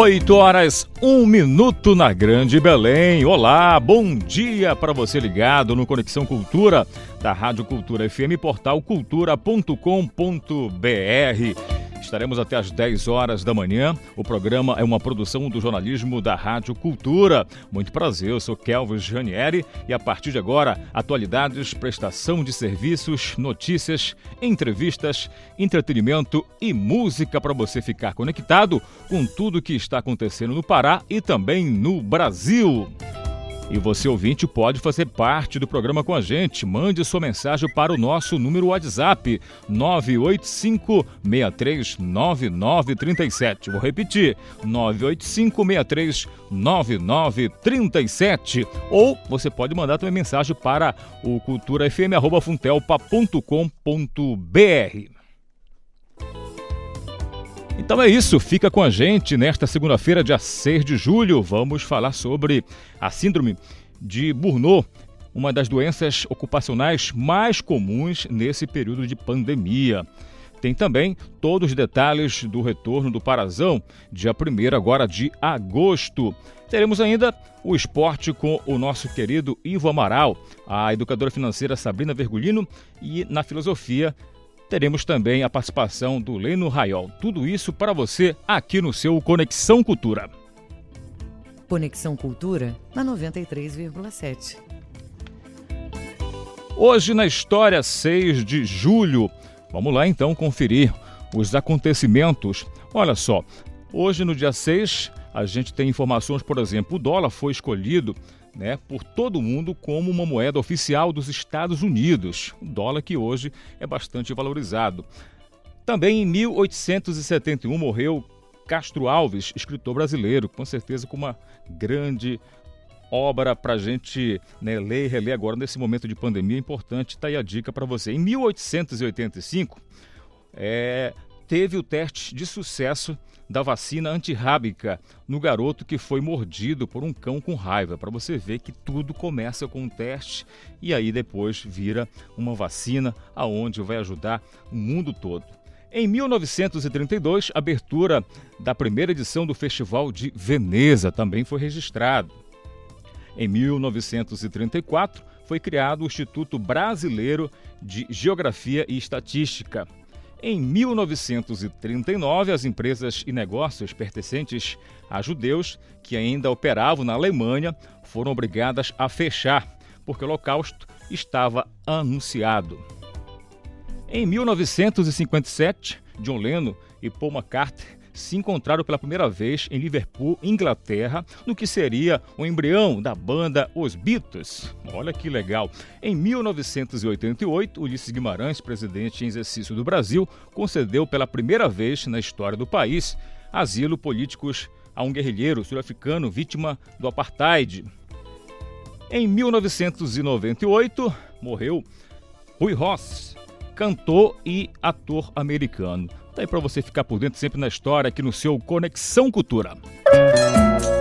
Oito horas, um minuto na Grande Belém. Olá, bom dia para você ligado no Conexão Cultura da Rádio Cultura FM, portal cultura.com.br. Estaremos até às 10 horas da manhã. O programa é uma produção do jornalismo da Rádio Cultura. Muito prazer, eu sou Kelvis Janieri e a partir de agora, atualidades, prestação de serviços, notícias, entrevistas, entretenimento e música para você ficar conectado com tudo que está acontecendo no Pará e também no Brasil. E você, ouvinte, pode fazer parte do programa com a gente. Mande sua mensagem para o nosso número WhatsApp 985-639937. Vou repetir: 985-639937. Ou você pode mandar também mensagem para o culturafm.funtelpa.com.br. Então é isso, fica com a gente nesta segunda-feira, dia 6 de julho. Vamos falar sobre a síndrome de Burnout, uma das doenças ocupacionais mais comuns nesse período de pandemia. Tem também todos os detalhes do retorno do Parazão, dia 1 agora de agosto. Teremos ainda o esporte com o nosso querido Ivo Amaral, a educadora financeira Sabrina Vergulino e na filosofia teremos também a participação do Leno Raiol. Tudo isso para você aqui no seu Conexão Cultura. Conexão Cultura na 93,7. Hoje na história 6 de julho. Vamos lá então conferir os acontecimentos. Olha só, hoje no dia 6 a gente tem informações, por exemplo, o dólar foi escolhido né, por todo mundo como uma moeda oficial dos Estados Unidos, o dólar que hoje é bastante valorizado. Também em 1871 morreu Castro Alves, escritor brasileiro, com certeza com uma grande obra para a gente né, ler e reler agora nesse momento de pandemia importante. Está aí a dica para você. Em 1885, é, teve o teste de sucesso da vacina antirrábica no garoto que foi mordido por um cão com raiva. Para você ver que tudo começa com um teste e aí depois vira uma vacina aonde vai ajudar o mundo todo. Em 1932, a abertura da primeira edição do Festival de Veneza também foi registrado. Em 1934, foi criado o Instituto Brasileiro de Geografia e Estatística. Em 1939, as empresas e negócios pertencentes a judeus que ainda operavam na Alemanha foram obrigadas a fechar, porque o Holocausto estava anunciado. Em 1957, John Lennon e Paul McCartney se encontraram pela primeira vez em Liverpool, Inglaterra, no que seria o embrião da banda Os Beatles. Olha que legal. Em 1988, Ulisses Guimarães, presidente em exercício do Brasil, concedeu pela primeira vez na história do país asilo políticos a um guerrilheiro sul-africano vítima do apartheid. Em 1998, morreu Rui Ross, cantor e ator americano. Tá aí para você ficar por dentro sempre na história aqui no seu Conexão Cultura. O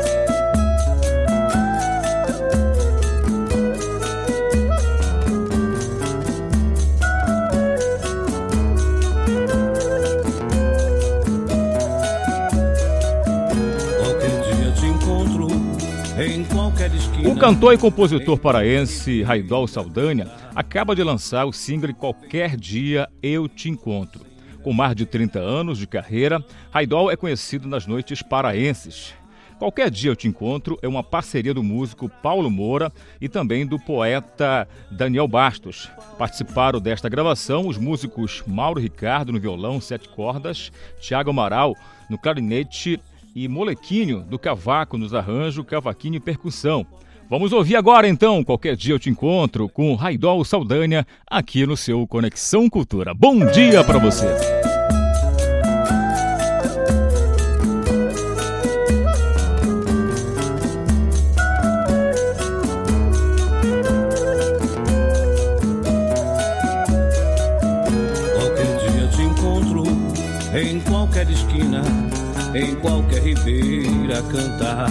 cantor e compositor paraense Raidol Saldanha acaba de lançar o single Qualquer Dia Eu Te Encontro. Com mais de 30 anos de carreira, Raidol é conhecido nas noites paraenses. Qualquer dia eu te encontro é uma parceria do músico Paulo Moura e também do poeta Daniel Bastos. Participaram desta gravação os músicos Mauro Ricardo no violão, sete cordas, Tiago Amaral no clarinete e Molequinho do cavaco nos arranjos, cavaquinho e percussão. Vamos ouvir agora então, qualquer dia eu te encontro com Raidol Saldanha aqui no seu Conexão Cultura. Bom dia para você. Qualquer dia te encontro em qualquer esquina, em qualquer ribeira cantar.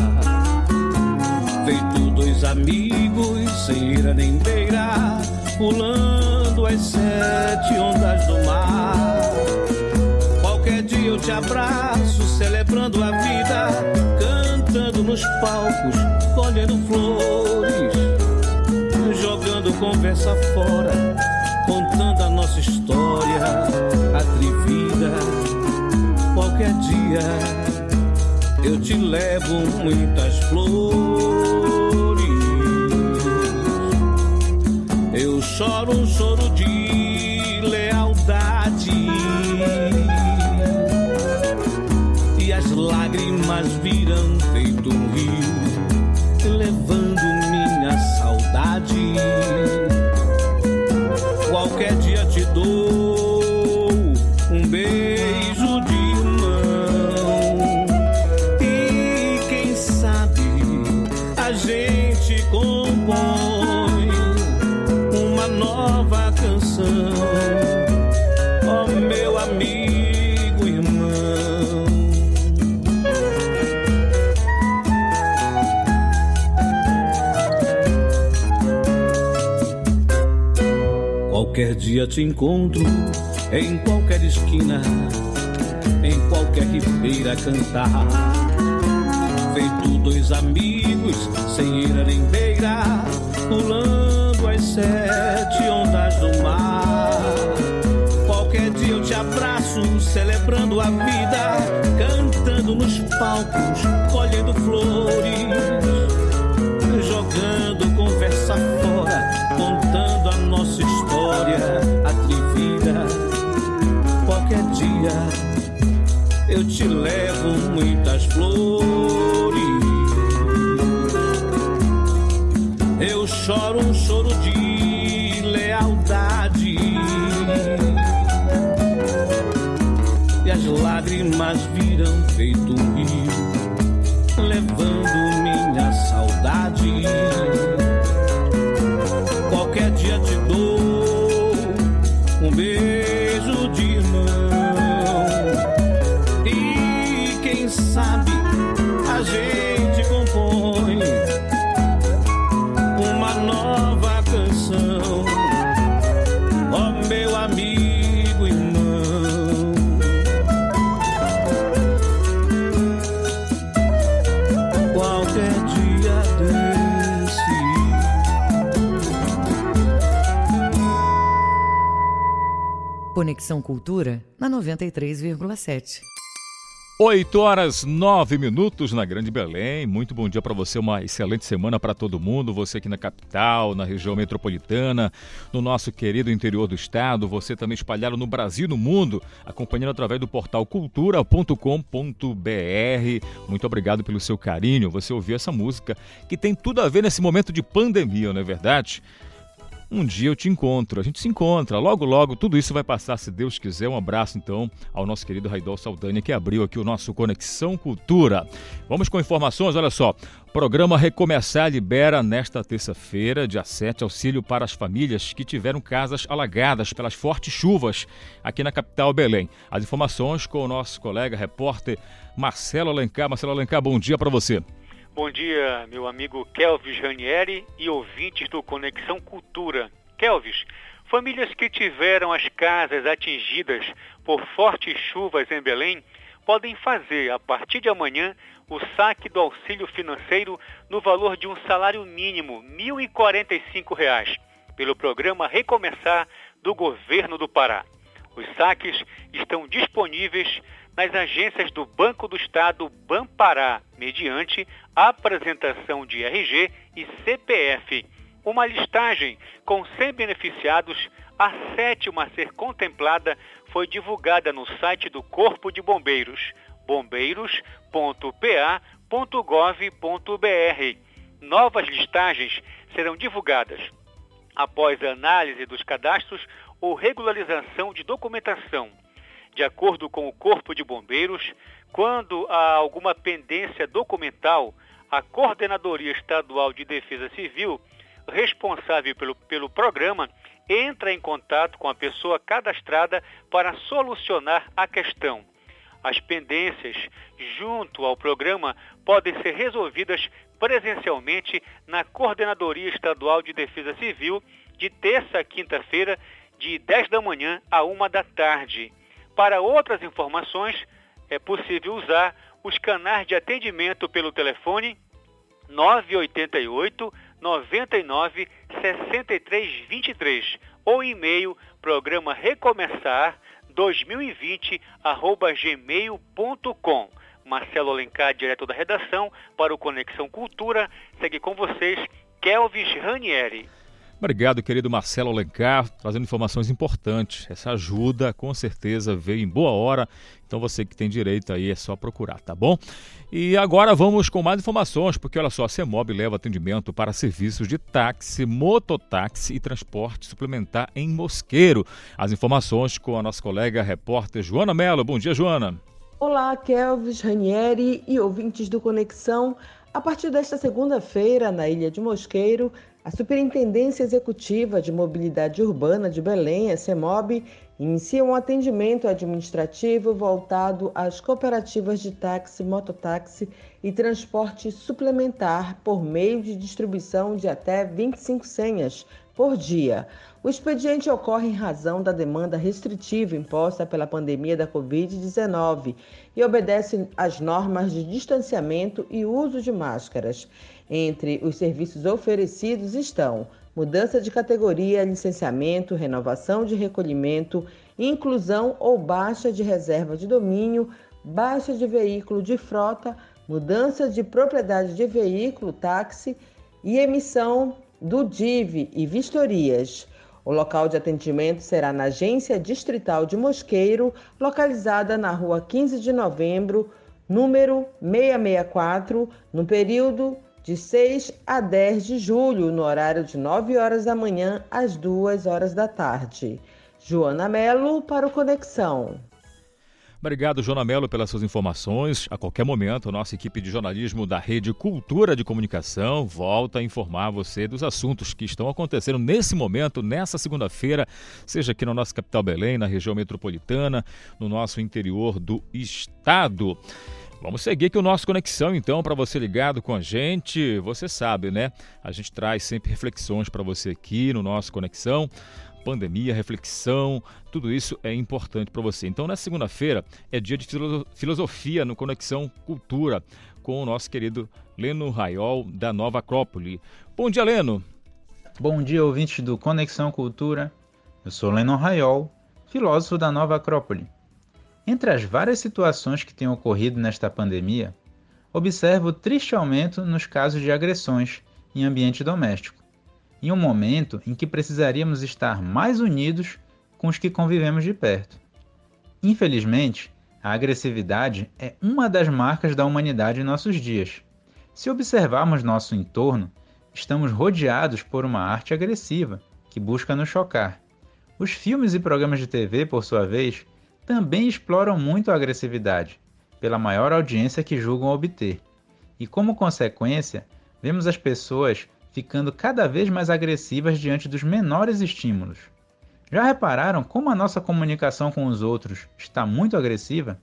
Feito amigos, sem ira nem beira, pulando as sete ondas do mar. Qualquer dia eu te abraço, celebrando a vida, cantando nos palcos, colhendo flores, jogando conversa fora, contando a nossa história, atrevida. Qualquer dia eu te levo muitas flores. Eu choro um choro de lealdade. E as lágrimas viram Qualquer dia te encontro em qualquer esquina, em qualquer ribeira cantar. Feito dois amigos, sem ira nem beira, pulando as sete ondas do mar. Qualquer dia eu te abraço, celebrando a vida, cantando nos palcos, colhendo flores, jogando conversa fora, contando a nossa história atrevida. Qualquer dia eu te levo muitas flores. Eu choro um choro de Conexão Cultura na 93,7. 8 horas 9 minutos na Grande Belém. Muito bom dia para você, uma excelente semana para todo mundo. Você aqui na capital, na região metropolitana, no nosso querido interior do estado, você também espalhado no Brasil no mundo, acompanhando através do portal cultura.com.br. Muito obrigado pelo seu carinho. Você ouviu essa música que tem tudo a ver nesse momento de pandemia, não é verdade? Um dia eu te encontro, a gente se encontra, logo logo tudo isso vai passar, se Deus quiser. Um abraço então ao nosso querido Raidol Saldanha que abriu aqui o nosso Conexão Cultura. Vamos com informações, olha só. Programa Recomeçar libera nesta terça-feira, dia 7, auxílio para as famílias que tiveram casas alagadas pelas fortes chuvas aqui na capital Belém. As informações com o nosso colega repórter Marcelo Alencar. Marcelo Alencar, bom dia para você. Bom dia, meu amigo Kelvis Ranieri e ouvintes do Conexão Cultura. Kelvis, famílias que tiveram as casas atingidas por fortes chuvas em Belém podem fazer, a partir de amanhã, o saque do auxílio financeiro no valor de um salário mínimo, R$ 1.045, pelo programa Recomeçar do Governo do Pará. Os saques estão disponíveis nas agências do Banco do Estado Banpará, mediante apresentação de RG e CPF. Uma listagem com 100 beneficiados, a sétima a ser contemplada, foi divulgada no site do Corpo de Bombeiros, bombeiros.pa.gov.br. Novas listagens serão divulgadas após a análise dos cadastros ou regularização de documentação. De acordo com o Corpo de Bombeiros, quando há alguma pendência documental, a Coordenadoria Estadual de Defesa Civil, responsável pelo, pelo programa, entra em contato com a pessoa cadastrada para solucionar a questão. As pendências junto ao programa podem ser resolvidas presencialmente na Coordenadoria Estadual de Defesa Civil de terça a quinta-feira, de 10 da manhã a 1 da tarde. Para outras informações, é possível usar os canais de atendimento pelo telefone 988 99 63 23 ou e-mail programa recomeçar 2020 arroba gmail.com. Marcelo Alencar, diretor da redação, para o Conexão Cultura. Segue com vocês, Kelvis Ranieri. Obrigado, querido Marcelo Alencar, trazendo informações importantes. Essa ajuda, com certeza, veio em boa hora. Então, você que tem direito aí, é só procurar, tá bom? E agora vamos com mais informações, porque olha só, a CEMOB leva atendimento para serviços de táxi, mototáxi e transporte suplementar em Mosqueiro. As informações com a nossa colega repórter Joana Mello. Bom dia, Joana. Olá, Kelvis, Ranieri e ouvintes do Conexão. A partir desta segunda-feira, na Ilha de Mosqueiro, a Superintendência Executiva de Mobilidade Urbana de Belém, a CEMOB, inicia um atendimento administrativo voltado às cooperativas de táxi, mototáxi e transporte suplementar por meio de distribuição de até 25 senhas por dia. O expediente ocorre em razão da demanda restritiva imposta pela pandemia da Covid-19 e obedece às normas de distanciamento e uso de máscaras. Entre os serviços oferecidos estão mudança de categoria, licenciamento, renovação de recolhimento, inclusão ou baixa de reserva de domínio, baixa de veículo de frota, mudança de propriedade de veículo, táxi e emissão do DIV e vistorias. O local de atendimento será na Agência Distrital de Mosqueiro, localizada na rua 15 de novembro, número 664, no período de 6 a 10 de julho, no horário de 9 horas da manhã às 2 horas da tarde. Joana Melo para o Conexão. Obrigado, Joana Melo, pelas suas informações. A qualquer momento, nossa equipe de jornalismo da Rede Cultura de Comunicação volta a informar você dos assuntos que estão acontecendo nesse momento, nessa segunda-feira, seja aqui na nossa capital Belém, na região metropolitana, no nosso interior do estado. Vamos seguir aqui o nosso Conexão, então, para você ligado com a gente. Você sabe, né? A gente traz sempre reflexões para você aqui no nosso Conexão. Pandemia, reflexão, tudo isso é importante para você. Então, na segunda-feira é dia de filosofia no Conexão Cultura, com o nosso querido Leno Raiol, da Nova Acrópole. Bom dia, Leno. Bom dia, ouvintes do Conexão Cultura. Eu sou Leno Raiol, filósofo da Nova Acrópole. Entre as várias situações que têm ocorrido nesta pandemia, observo o triste aumento nos casos de agressões em ambiente doméstico, em um momento em que precisaríamos estar mais unidos com os que convivemos de perto. Infelizmente, a agressividade é uma das marcas da humanidade em nossos dias. Se observarmos nosso entorno, estamos rodeados por uma arte agressiva que busca nos chocar. Os filmes e programas de TV, por sua vez, também exploram muito a agressividade, pela maior audiência que julgam obter. E como consequência, vemos as pessoas ficando cada vez mais agressivas diante dos menores estímulos. Já repararam como a nossa comunicação com os outros está muito agressiva?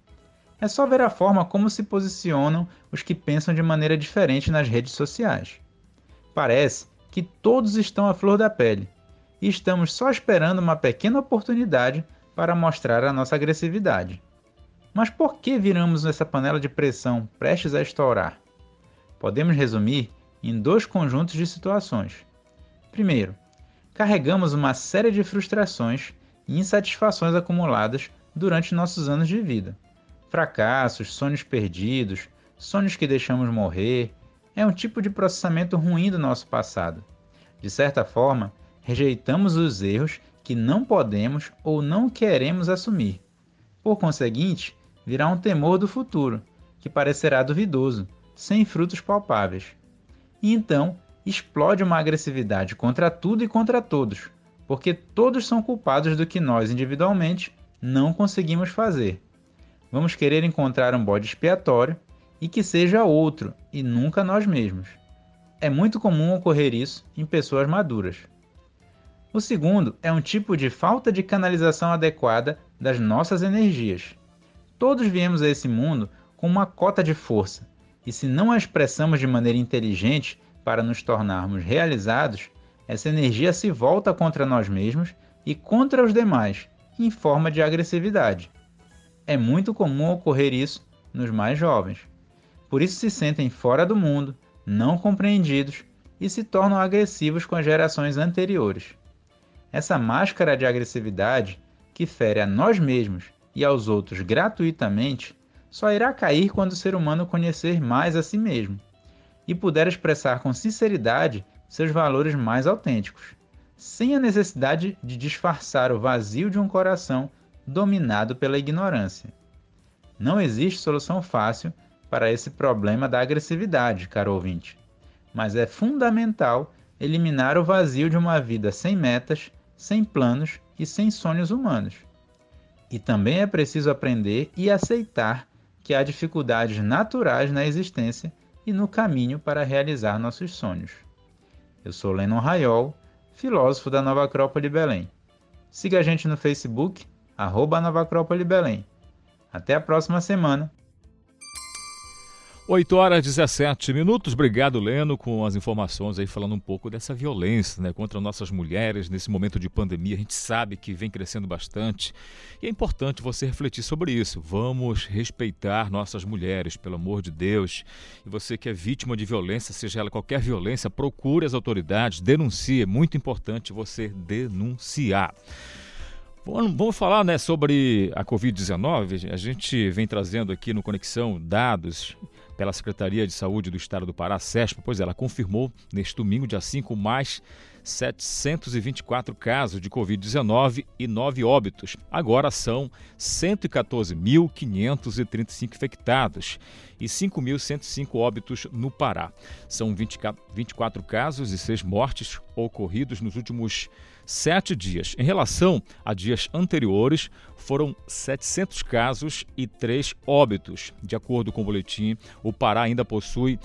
É só ver a forma como se posicionam os que pensam de maneira diferente nas redes sociais. Parece que todos estão à flor da pele e estamos só esperando uma pequena oportunidade para mostrar a nossa agressividade. Mas por que viramos essa panela de pressão prestes a estourar? Podemos resumir em dois conjuntos de situações. Primeiro, carregamos uma série de frustrações e insatisfações acumuladas durante nossos anos de vida. Fracassos, sonhos perdidos, sonhos que deixamos morrer, é um tipo de processamento ruim do nosso passado. De certa forma, rejeitamos os erros que não podemos ou não queremos assumir. Por conseguinte, virá um temor do futuro, que parecerá duvidoso, sem frutos palpáveis. E então explode uma agressividade contra tudo e contra todos, porque todos são culpados do que nós individualmente não conseguimos fazer. Vamos querer encontrar um bode expiatório e que seja outro e nunca nós mesmos. É muito comum ocorrer isso em pessoas maduras. O segundo é um tipo de falta de canalização adequada das nossas energias. Todos viemos a esse mundo com uma cota de força, e se não a expressamos de maneira inteligente para nos tornarmos realizados, essa energia se volta contra nós mesmos e contra os demais, em forma de agressividade. É muito comum ocorrer isso nos mais jovens. Por isso se sentem fora do mundo, não compreendidos e se tornam agressivos com as gerações anteriores. Essa máscara de agressividade, que fere a nós mesmos e aos outros gratuitamente, só irá cair quando o ser humano conhecer mais a si mesmo e puder expressar com sinceridade seus valores mais autênticos, sem a necessidade de disfarçar o vazio de um coração dominado pela ignorância. Não existe solução fácil para esse problema da agressividade, caro ouvinte, mas é fundamental eliminar o vazio de uma vida sem metas, sem planos e sem sonhos humanos. E também é preciso aprender e aceitar que há dificuldades naturais na existência e no caminho para realizar nossos sonhos. Eu sou Lennon Raiol, filósofo da Nova Acrópole Belém. Siga a gente no Facebook, arroba Nova Acrópole Belém. Até a próxima semana. 8 horas e 17 minutos. Obrigado, Leno, com as informações aí falando um pouco dessa violência né, contra nossas mulheres nesse momento de pandemia. A gente sabe que vem crescendo bastante e é importante você refletir sobre isso. Vamos respeitar nossas mulheres, pelo amor de Deus. E você que é vítima de violência, seja ela qualquer violência, procure as autoridades, denuncie. É muito importante você denunciar. Vamos falar né, sobre a Covid-19. A gente vem trazendo aqui no Conexão dados pela Secretaria de Saúde do Estado do Pará, SESP. Pois ela confirmou neste domingo, dia 5, mais 724 casos de Covid-19 e 9 óbitos. Agora são 114.535 infectados e 5.105 óbitos no Pará. São 20, 24 casos e 6 mortes ocorridos nos últimos sete dias. Em relação a dias anteriores, foram 700 casos e 3 óbitos. De acordo com o boletim, o Pará ainda possui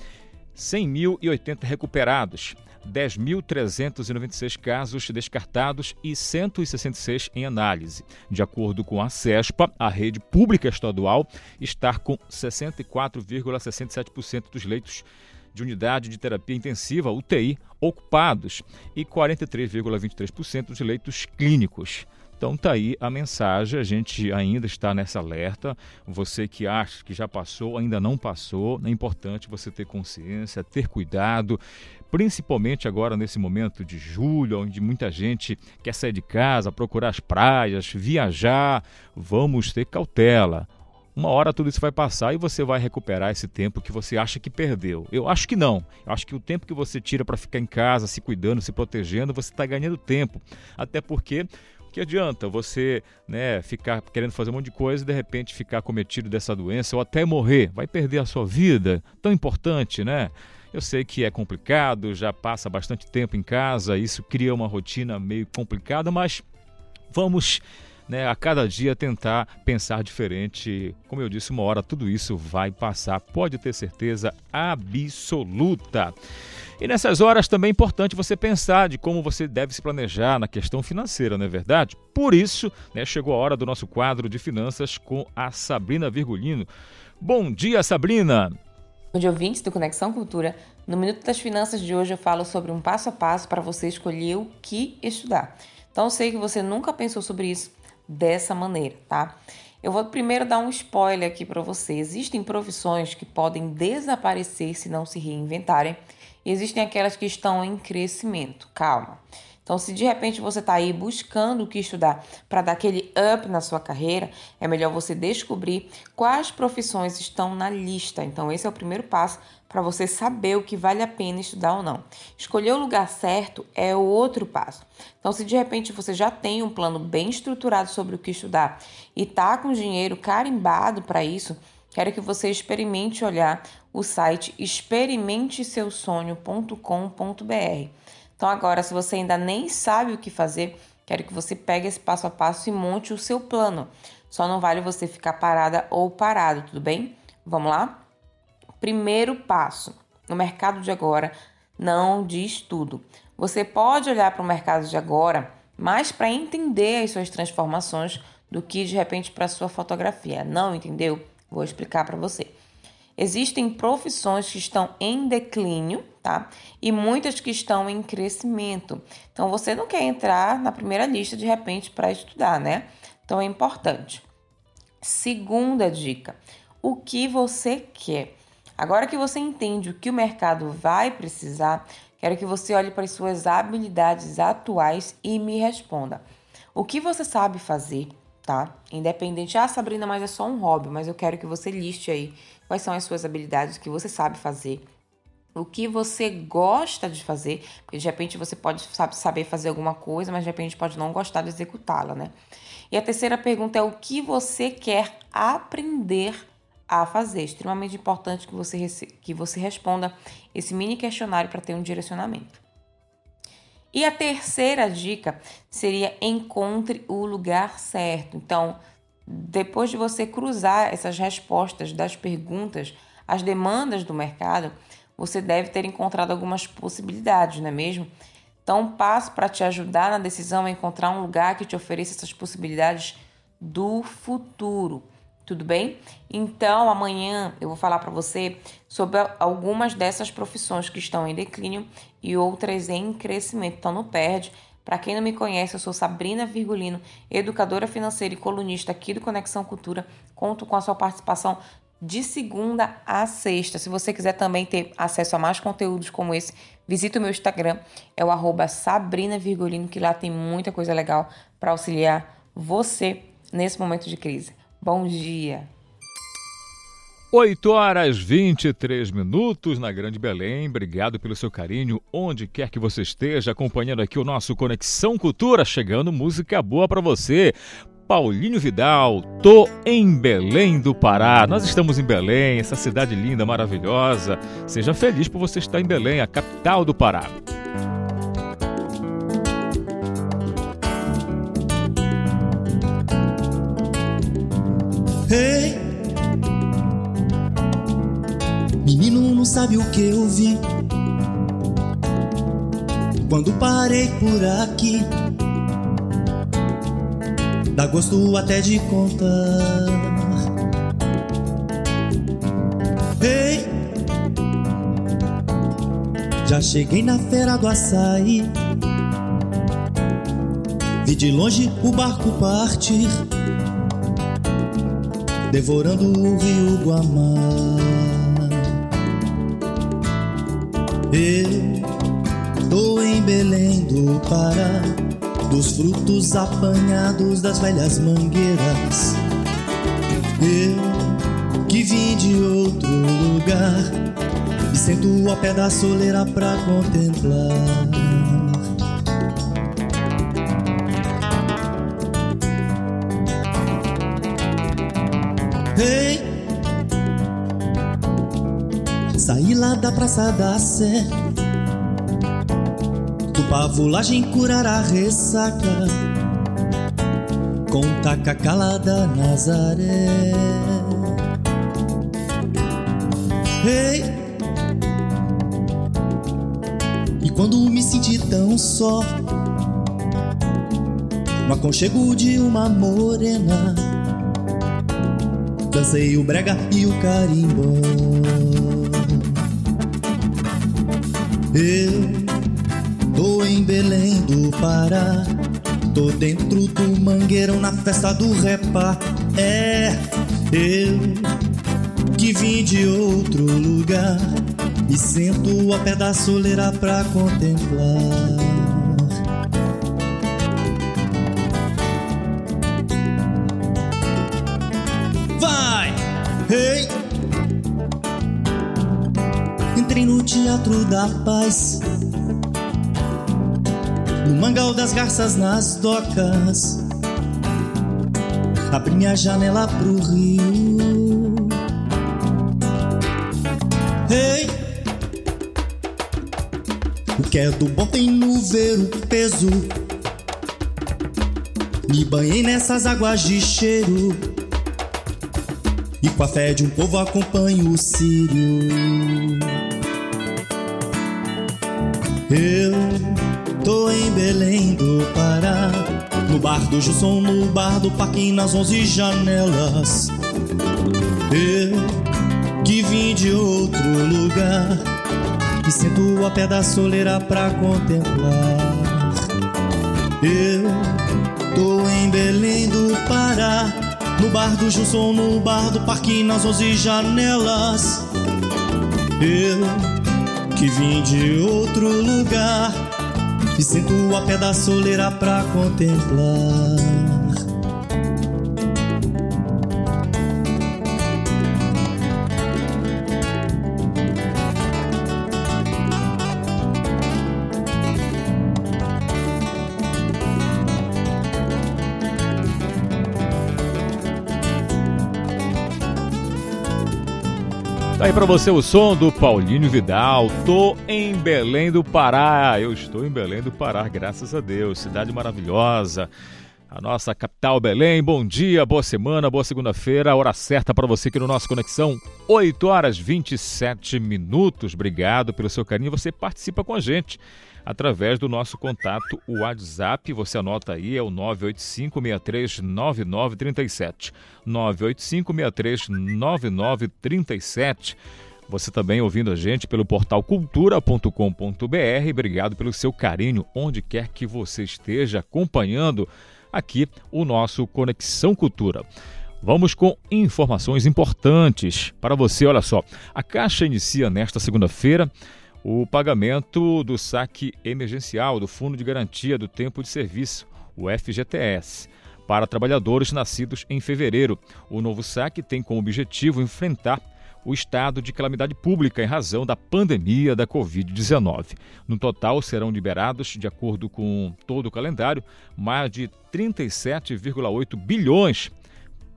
100.080 recuperados, 10.396 casos descartados e 166 em análise. De acordo com a CESPA, a rede pública estadual está com 64,67% dos leitos de unidade de terapia intensiva, UTI, ocupados e 43,23% dos leitos clínicos. Então tá aí a mensagem, a gente ainda está nessa alerta. Você que acha que já passou, ainda não passou, é importante você ter consciência, ter cuidado, principalmente agora nesse momento de julho, onde muita gente quer sair de casa, procurar as praias, viajar. Vamos ter cautela uma hora tudo isso vai passar e você vai recuperar esse tempo que você acha que perdeu. Eu acho que não. Eu acho que o tempo que você tira para ficar em casa, se cuidando, se protegendo, você está ganhando tempo. Até porque que adianta você né, ficar querendo fazer um monte de coisa e de repente ficar cometido dessa doença ou até morrer? Vai perder a sua vida, tão importante, né? Eu sei que é complicado, já passa bastante tempo em casa, isso cria uma rotina meio complicada, mas vamos né, a cada dia tentar pensar diferente. Como eu disse, uma hora tudo isso vai passar, pode ter certeza absoluta. E nessas horas também é importante você pensar de como você deve se planejar na questão financeira, não é verdade? Por isso, né, chegou a hora do nosso quadro de finanças com a Sabrina Virgulino. Bom dia, Sabrina! Bom dia, ouvintes do Conexão Cultura. No Minuto das Finanças de hoje eu falo sobre um passo a passo para você escolher o que estudar. Então eu sei que você nunca pensou sobre isso, dessa maneira, tá? Eu vou primeiro dar um spoiler aqui para você. Existem profissões que podem desaparecer se não se reinventarem, e existem aquelas que estão em crescimento. Calma. Então, se de repente você está aí buscando o que estudar para dar aquele up na sua carreira, é melhor você descobrir quais profissões estão na lista. Então, esse é o primeiro passo para você saber o que vale a pena estudar ou não. Escolher o lugar certo é o outro passo. Então, se de repente você já tem um plano bem estruturado sobre o que estudar e tá com dinheiro carimbado para isso, quero que você experimente olhar o site experimenteseussonho.com.br. Então, agora, se você ainda nem sabe o que fazer, quero que você pegue esse passo a passo e monte o seu plano. Só não vale você ficar parada ou parado, tudo bem? Vamos lá? Primeiro passo: no mercado de agora não diz tudo. Você pode olhar para o mercado de agora, mas para entender as suas transformações do que de repente para sua fotografia. Não entendeu? Vou explicar para você. Existem profissões que estão em declínio, tá? E muitas que estão em crescimento. Então você não quer entrar na primeira lista de repente para estudar, né? Então é importante. Segunda dica: o que você quer? Agora que você entende o que o mercado vai precisar, quero que você olhe para as suas habilidades atuais e me responda. O que você sabe fazer, tá? Independente, ah, Sabrina, mas é só um hobby, mas eu quero que você liste aí quais são as suas habilidades, que você sabe fazer, o que você gosta de fazer, porque de repente você pode saber fazer alguma coisa, mas de repente pode não gostar de executá-la, né? E a terceira pergunta é o que você quer aprender a fazer. Extremamente importante que você, que você responda esse mini questionário para ter um direcionamento. E a terceira dica seria encontre o lugar certo. Então, depois de você cruzar essas respostas das perguntas, as demandas do mercado, você deve ter encontrado algumas possibilidades, não é mesmo? Então, um passo para te ajudar na decisão é encontrar um lugar que te ofereça essas possibilidades do futuro. Tudo bem? Então, amanhã eu vou falar para você sobre algumas dessas profissões que estão em declínio e outras em crescimento. Então, não perde. Para quem não me conhece, eu sou Sabrina Virgulino, educadora financeira e colunista aqui do Conexão Cultura. Conto com a sua participação de segunda a sexta. Se você quiser também ter acesso a mais conteúdos como esse, visite o meu Instagram, é o arroba Sabrina Virgulino, que lá tem muita coisa legal para auxiliar você nesse momento de crise. Bom dia! 8 horas 23 minutos na Grande Belém. Obrigado pelo seu carinho, onde quer que você esteja, acompanhando aqui o nosso Conexão Cultura, chegando música boa para você. Paulinho Vidal, tô em Belém do Pará. Nós estamos em Belém, essa cidade linda, maravilhosa. Seja feliz por você estar em Belém, a capital do Pará. Hey! Menino não sabe o que eu vi Quando parei por aqui Dá gosto até de contar. Ei! Já cheguei na feira do açaí. Vi de longe o barco partir Devorando o rio Guamá. Eu tô em Belém do Pará, dos frutos apanhados das velhas mangueiras. Eu que vim de outro lugar e sento ao pé da soleira pra contemplar. Hey, Saí lá da Praça da Sé pavulagem curar a ressaca. Com taca calada Nazaré. Ei! E quando me senti tão só No aconchego de uma morena Dancei o brega e o carimbó. Eu em Belém do Pará, tô dentro do mangueirão na festa do repá. É, eu que vim de outro lugar e sento a pé da soleira pra contemplar. Vai! Hey! Entrei no Teatro da Paz Mangal das Garças nas docas. Abri minha janela pro rio. Ei! O que é do bom tem no ver o peso? Me banhei nessas águas de cheiro. E com a fé de um povo acompanho o Sírio. Eu Pará, no bar do Jusson, no bar do parque, nas onze janelas. Eu que vim de outro lugar e sento a pé da soleira pra contemplar. Eu tô em Belém do Pará, no bar do Jusson, no bar do parque, nas onze janelas. Eu que vim de outro lugar e sinto a pé da soleira pra contemplar. Aí pra você o som do Paulinho Vidal. Tô em Belém do Pará. Eu estou em Belém do Pará, graças a Deus. Cidade maravilhosa. A nossa capital Belém. Bom dia, boa semana, boa segunda-feira. Hora certa para você aqui no nosso Conexão. 8 horas 27 minutos. Obrigado pelo seu carinho. Você participa com a gente através do nosso contato o WhatsApp. Você anota aí, é o 985-639937. 985-639937. Você também ouvindo a gente pelo portal cultura.com.br. Obrigado pelo seu carinho, onde quer que você esteja acompanhando aqui o nosso Conexão Cultura. Vamos com informações importantes para você. Olha só, a Caixa inicia nesta segunda-feira o pagamento do saque emergencial do Fundo de Garantia do Tempo de Serviço, o FGTS, para trabalhadores nascidos em fevereiro. O novo saque tem como objetivo enfrentar o estado de calamidade pública em razão da pandemia da Covid-19. No total, serão liberados, de acordo com todo o calendário, mais de 37,8 bilhões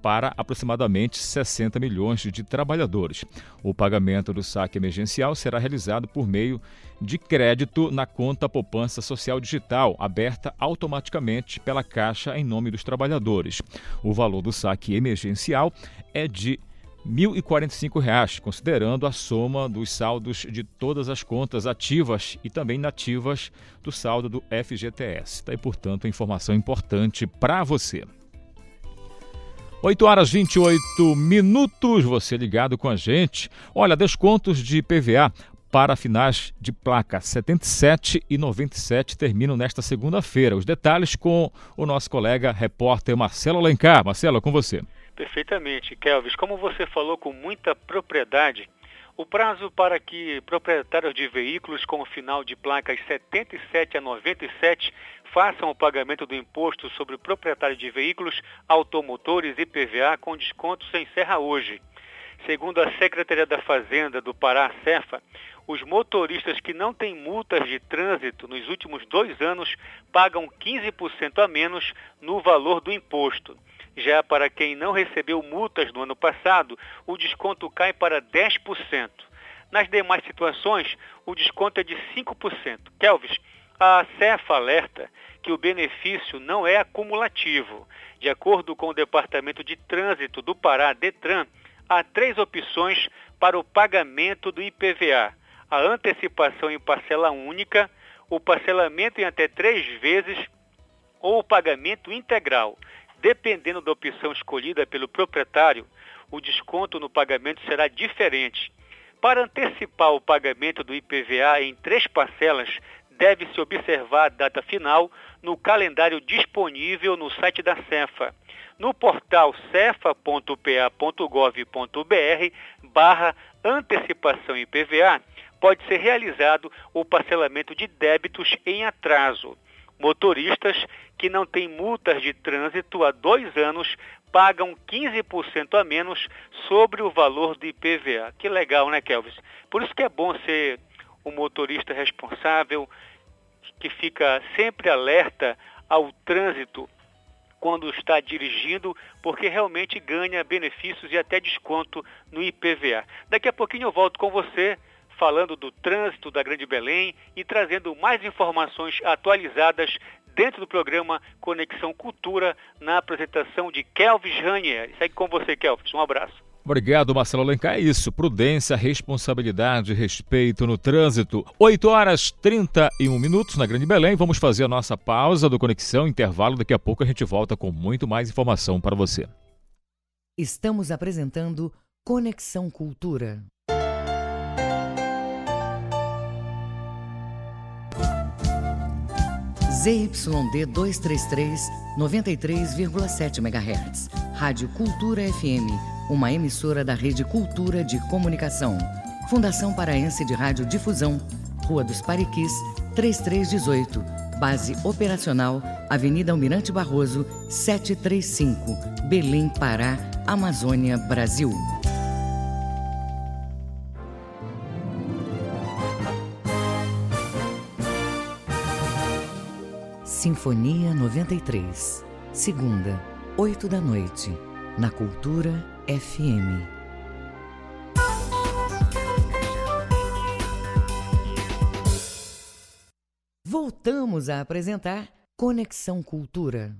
para aproximadamente 60 milhões de trabalhadores. O pagamento do saque emergencial será realizado por meio de crédito na conta poupança social digital, aberta automaticamente pela Caixa em nome dos trabalhadores. O valor do saque emergencial é de R$ 1.045, considerando a soma dos saldos de todas as contas ativas e também inativas do saldo do FGTS. Tá aí, portanto, informação importante para você. 8 horas 28 minutos, você ligado com a gente. Olha, descontos de PVA para finais de placa 77 e 97 terminam nesta segunda-feira. Os detalhes com o nosso colega repórter Marcelo Alencar. Marcelo, com você. Perfeitamente, Kelvis. Como você falou com muita propriedade, o prazo para que proprietários de veículos com o final de placas 77 a 97 façam o pagamento do imposto sobre o proprietário de veículos, automotores e PVA com desconto se encerra hoje. Segundo a Secretaria da Fazenda do Pará, Cefa, os motoristas que não têm multas de trânsito nos últimos dois anos pagam 15% a menos no valor do imposto. Já para quem não recebeu multas no ano passado, o desconto cai para 10%. Nas demais situações, o desconto é de 5%. Kelvis, a CEFA alerta que o benefício não é acumulativo. De acordo com o Departamento de Trânsito do Pará, DETRAN, há três opções para o pagamento do IPVA: a antecipação em parcela única, o parcelamento em até três vezes ou o pagamento integral. Dependendo da opção escolhida pelo proprietário, o desconto no pagamento será diferente. Para antecipar o pagamento do IPVA em três parcelas, deve-se observar a data final no calendário disponível no site da Cefa. No portal cefa.pa.gov.br barra antecipação IPVA, pode ser realizado o parcelamento de débitos em atraso. Motoristas que não têm multas de trânsito há dois anos pagam 15% a menos sobre o valor do IPVA. Que legal, né, Kelvis? Por isso que é bom ser um motorista responsável, que fica sempre alerta ao trânsito quando está dirigindo, porque realmente ganha benefícios e até desconto no IPVA. Daqui a pouquinho eu volto com você falando do trânsito da Grande Belém e trazendo mais informações atualizadas dentro do programa Conexão Cultura, na apresentação de Kelvis Ranier. Segue com você, Kelvis. Um abraço. Obrigado, Marcelo Alencar. É isso. Prudência, responsabilidade, respeito no trânsito. 8 horas 31 minutos na Grande Belém. Vamos fazer a nossa pausa do Conexão, intervalo. Daqui a pouco a gente volta com muito mais informação para você. Estamos apresentando Conexão Cultura. ZYD 233, 93,7 MHz. Rádio Cultura FM, uma emissora da Rede Cultura de Comunicação. Fundação Paraense de Rádio Difusão, Rua dos Pariquis, 3318. Base operacional, Avenida Almirante Barroso, 735, Belém, Pará, Amazônia, Brasil. Sinfonia 93. Segunda, 8 da noite, na Cultura FM. Voltamos a apresentar Conexão Cultura.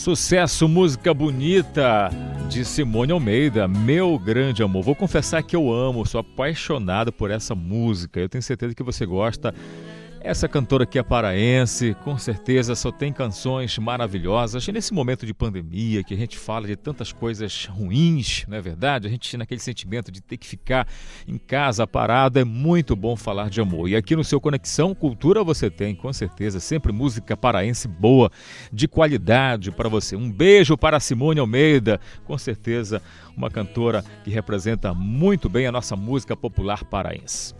Sucesso, música bonita. de Simone Almeida, Meu Grande Amor. Vou confessar que eu amo, sou apaixonado por essa música. Eu tenho certeza que você gosta. Essa cantora aqui é paraense, com certeza só tem canções maravilhosas. E nesse momento de pandemia, que a gente fala de tantas coisas ruins, não é verdade? A gente naquele sentimento de ter que ficar em casa parado, é muito bom falar de amor. E aqui no seu Conexão Cultura você tem, com certeza, sempre música paraense boa, de qualidade para você. Um beijo para Simone Almeida, com certeza uma cantora que representa muito bem a nossa música popular paraense.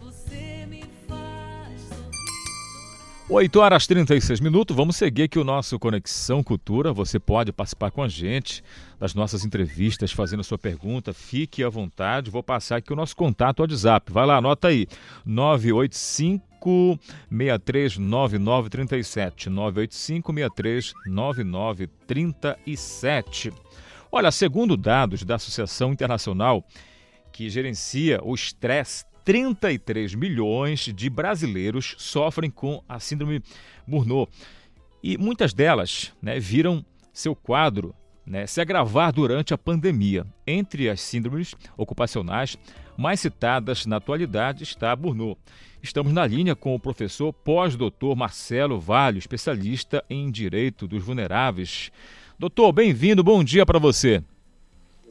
8 horas 36 minutos, vamos seguir aqui o nosso Conexão Cultura. Você pode participar com a gente das nossas entrevistas, fazendo a sua pergunta. Fique à vontade. Vou passar aqui o nosso contato WhatsApp. Vai lá, anota aí. 985 639937. 985 639937. Olha, segundo dados da Associação Internacional que gerencia o estresse 33 milhões de brasileiros sofrem com a síndrome Burnout. E muitas delas né, viram seu quadro né, se agravar durante a pandemia. Entre as síndromes ocupacionais mais citadas na atualidade está a Burnout. Estamos na linha com o professor pós-doutor Marcelo Valho, especialista em Direito dos Vulneráveis. Doutor, bem-vindo, bom dia para você.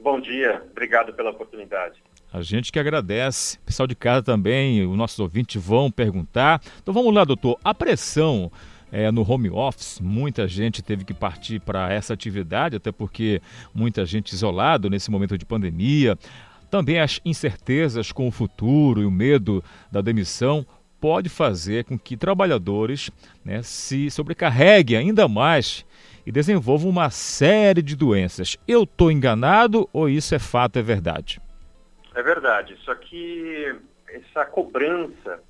Bom dia, obrigado pela oportunidade. A gente que agradece. O pessoal de casa também, os nossos ouvintes vão perguntar. Então vamos lá, doutor. A pressão é, no home office, muita gente teve que partir para essa atividade, até porque muita gente isolado nesse momento de pandemia. Também as incertezas com o futuro e o medo da demissão pode fazer com que trabalhadores né, se sobrecarreguem ainda mais e desenvolvam uma série de doenças. Eu estou enganado ou isso é fato, é verdade? É verdade. Só que essa cobrança,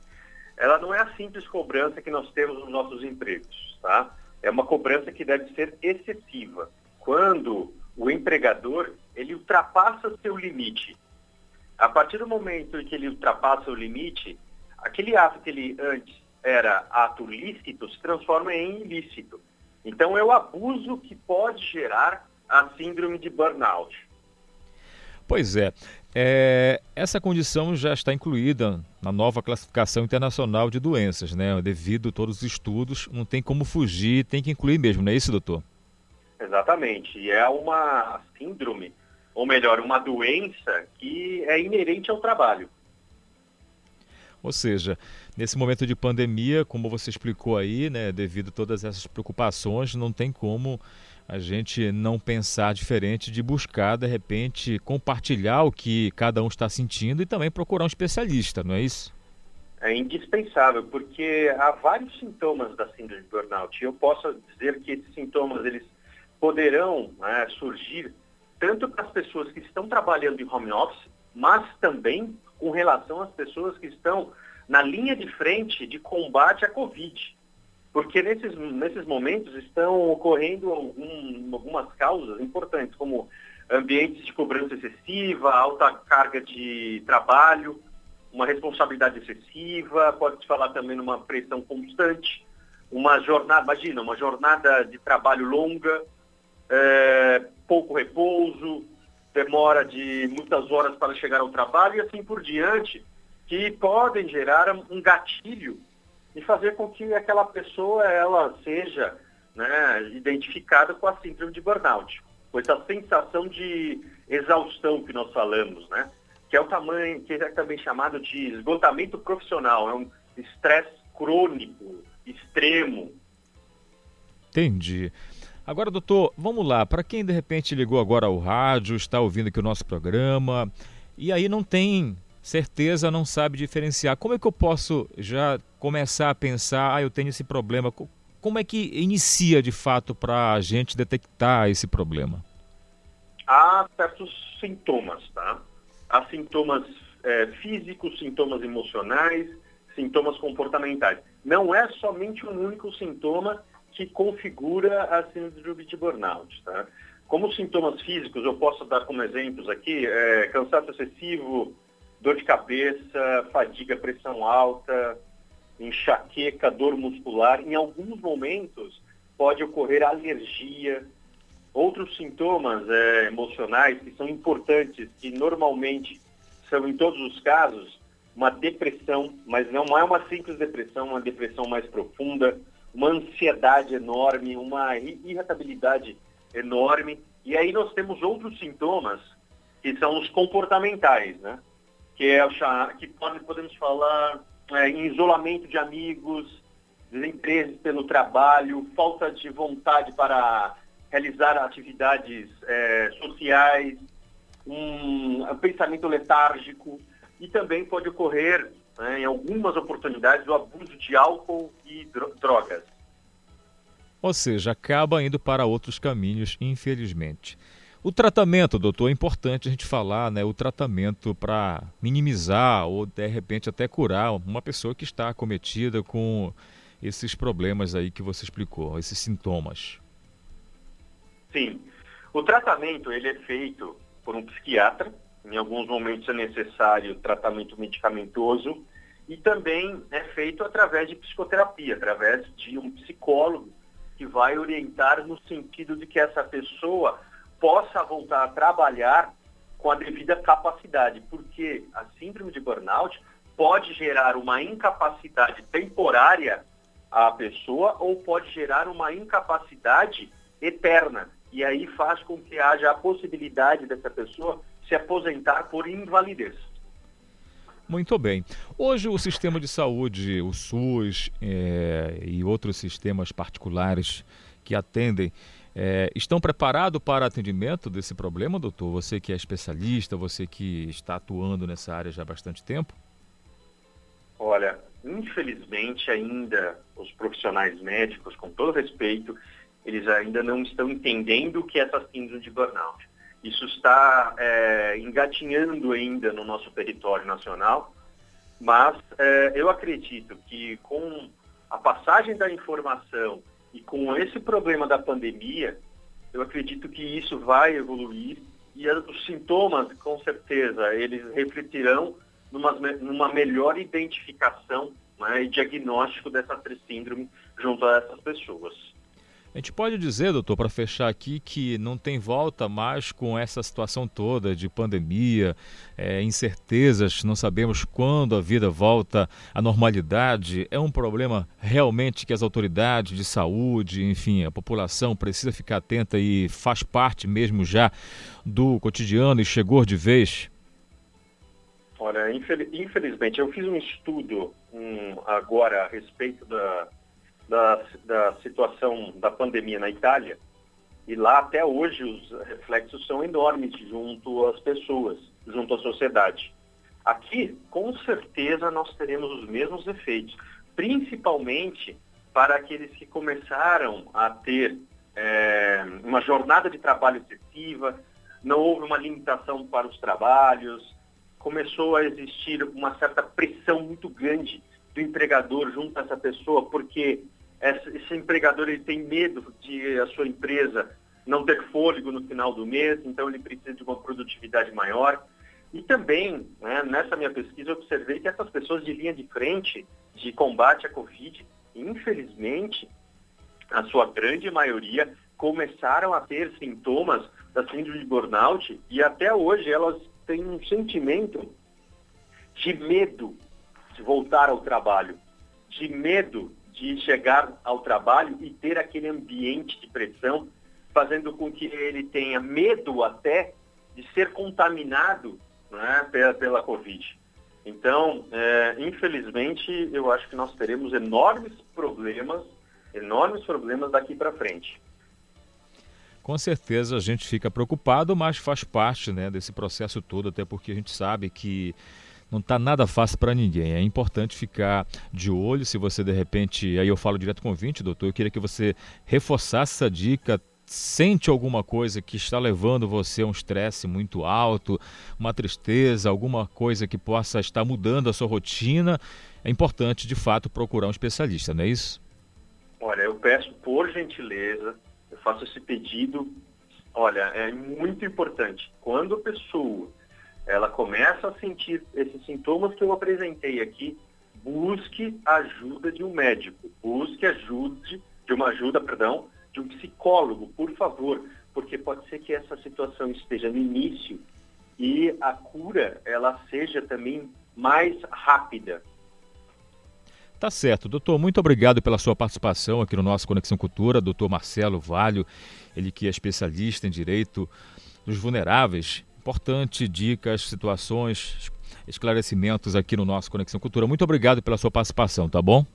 ela não é a simples cobrança que nós temos nos nossos empregos, tá? É uma cobrança que deve ser excessiva. Quando o empregador, ele ultrapassa seu limite. A partir do momento em que ele ultrapassa o limite, aquele ato que ele antes era ato lícito se transforma em ilícito. Então é o abuso que pode gerar a síndrome de burnout. Pois é. É, essa condição já está incluída na nova classificação internacional de doenças, né? Devido a todos os estudos, não tem como fugir, tem que incluir mesmo, não é isso, doutor? Exatamente. E é uma síndrome, ou melhor, uma doença que é inerente ao trabalho. Ou seja, nesse momento de pandemia, como você explicou aí, né, devido a todas essas preocupações, não tem como a gente não pensar diferente de buscar, de repente, compartilhar o que cada um está sentindo e também procurar um especialista, não é isso? É indispensável, porque há vários sintomas da síndrome de burnout. Eu posso dizer que esses sintomas eles poderão né, surgir tanto para as pessoas que estão trabalhando em home office, mas também com relação às pessoas que estão na linha de frente de combate à Covid porque nesses, nesses momentos estão ocorrendo algum, algumas causas importantes, como ambientes de cobrança excessiva, alta carga de trabalho, uma responsabilidade excessiva, pode-se falar também numa pressão constante, uma jornada, imagina, uma jornada de trabalho longa, é, pouco repouso, demora de muitas horas para chegar ao trabalho e assim por diante, que podem gerar um gatilho e fazer com que aquela pessoa ela seja né, identificada com a síndrome de burnout, com essa sensação de exaustão que nós falamos, né? Que é o tamanho, que é também chamado de esgotamento profissional, é um estresse crônico, extremo. Entendi. Agora, doutor, vamos lá. Para quem de repente ligou agora ao rádio, está ouvindo aqui o nosso programa, e aí não tem certeza não sabe diferenciar. Como é que eu posso já começar a pensar, ah, eu tenho esse problema? Como é que inicia de fato para a gente detectar esse problema? Há certos sintomas, tá? Há sintomas é, físicos, sintomas emocionais, sintomas comportamentais. Não é somente um único sintoma que configura a síndrome de burnout, tá? Como sintomas físicos, eu posso dar como exemplos aqui, é, cansaço excessivo, dor de cabeça, fadiga, pressão alta, enxaqueca, dor muscular. Em alguns momentos pode ocorrer alergia, outros sintomas é, emocionais que são importantes, que normalmente são em todos os casos, uma depressão, mas não é uma simples depressão, uma depressão mais profunda, uma ansiedade enorme, uma irritabilidade enorme. E aí nós temos outros sintomas que são os comportamentais, né? Que é que podemos falar é, em isolamento de amigos, desemprego pelo trabalho, falta de vontade para realizar atividades é, sociais, um, um pensamento letárgico e também pode ocorrer né, em algumas oportunidades o abuso de álcool e drogas. Ou seja, acaba indo para outros caminhos, infelizmente. O tratamento, doutor, é importante a gente falar, né? O tratamento para minimizar ou de repente até curar uma pessoa que está acometida com esses problemas aí que você explicou, esses sintomas. Sim. O tratamento ele é feito por um psiquiatra, em alguns momentos é necessário tratamento medicamentoso e também é feito através de psicoterapia, através de um psicólogo que vai orientar no sentido de que essa pessoa possa voltar a trabalhar com a devida capacidade, porque a síndrome de burnout pode gerar uma incapacidade temporária à pessoa ou pode gerar uma incapacidade eterna. E aí faz com que haja a possibilidade dessa pessoa se aposentar por invalidez. Muito bem. Hoje o sistema de saúde, o SUS é, e outros sistemas particulares que atendem, é, estão preparados para atendimento desse problema, doutor? Você que é especialista, você que está atuando nessa área já há bastante tempo? Olha, infelizmente ainda os profissionais médicos, com todo respeito, eles ainda não estão entendendo o que é essa síndrome de burnout. Isso está é, engatinhando ainda no nosso território nacional, mas é, eu acredito que com a passagem da informação e com esse problema da pandemia, eu acredito que isso vai evoluir e os sintomas, com certeza, eles refletirão numa, numa melhor identificação né, e diagnóstico dessa síndrome junto a essas pessoas. Gente pode dizer, doutor, para fechar aqui, que não tem volta mais com essa situação toda de pandemia, é, incertezas, não sabemos quando a vida volta à normalidade. É um problema realmente que as autoridades de saúde, enfim, a população precisa ficar atenta e faz parte mesmo já do cotidiano e chegou de vez? Olha, infelizmente, eu fiz um estudo um, agora a respeito da da, da situação da pandemia na Itália, e lá até hoje os reflexos são enormes junto às pessoas, junto à sociedade. Aqui, com certeza, nós teremos os mesmos efeitos, principalmente para aqueles que começaram a ter é, uma jornada de trabalho excessiva, não houve uma limitação para os trabalhos, começou a existir uma certa pressão muito grande do empregador junto a essa pessoa, porque esse empregador ele tem medo de a sua empresa não ter fôlego no final do mês, então ele precisa de uma produtividade maior. E também, né, nessa minha pesquisa, eu observei que essas pessoas de linha de frente de combate à Covid, infelizmente, a sua grande maioria começaram a ter sintomas da síndrome de burnout e até hoje elas têm um sentimento de medo de voltar ao trabalho, de medo de chegar ao trabalho e ter aquele ambiente de pressão, fazendo com que ele tenha medo até de ser contaminado né, pela, pela Covid. Então, é, infelizmente, eu acho que nós teremos enormes problemas, enormes problemas daqui para frente. Com certeza a gente fica preocupado, mas faz parte né, desse processo todo, até porque a gente sabe que não está nada fácil para ninguém. É importante ficar de olho. Se você de repente, aí eu falo direto com o ouvinte, doutor, eu queria que você reforçasse essa dica. Sente alguma coisa que está levando você a um estresse muito alto, uma tristeza, alguma coisa que possa estar mudando a sua rotina, é importante de fato procurar um especialista, não é isso? Olha, eu peço por gentileza, eu faço esse pedido. Olha, é muito importante. Quando a pessoa ela começa a sentir esses sintomas que eu apresentei aqui, busque ajuda de um médico, busque ajuda de uma ajuda, perdão, de um psicólogo, por favor, porque pode ser que essa situação esteja no início e a cura ela seja também mais rápida. Tá certo. Doutor, muito obrigado pela sua participação aqui no nosso Conexão Cultura. Doutor Marcelo Valho, ele que é especialista em direito dos vulneráveis. Importante, dicas, situações, esclarecimentos aqui no nosso Conexão Cultura. Muito obrigado pela sua participação, tá bom?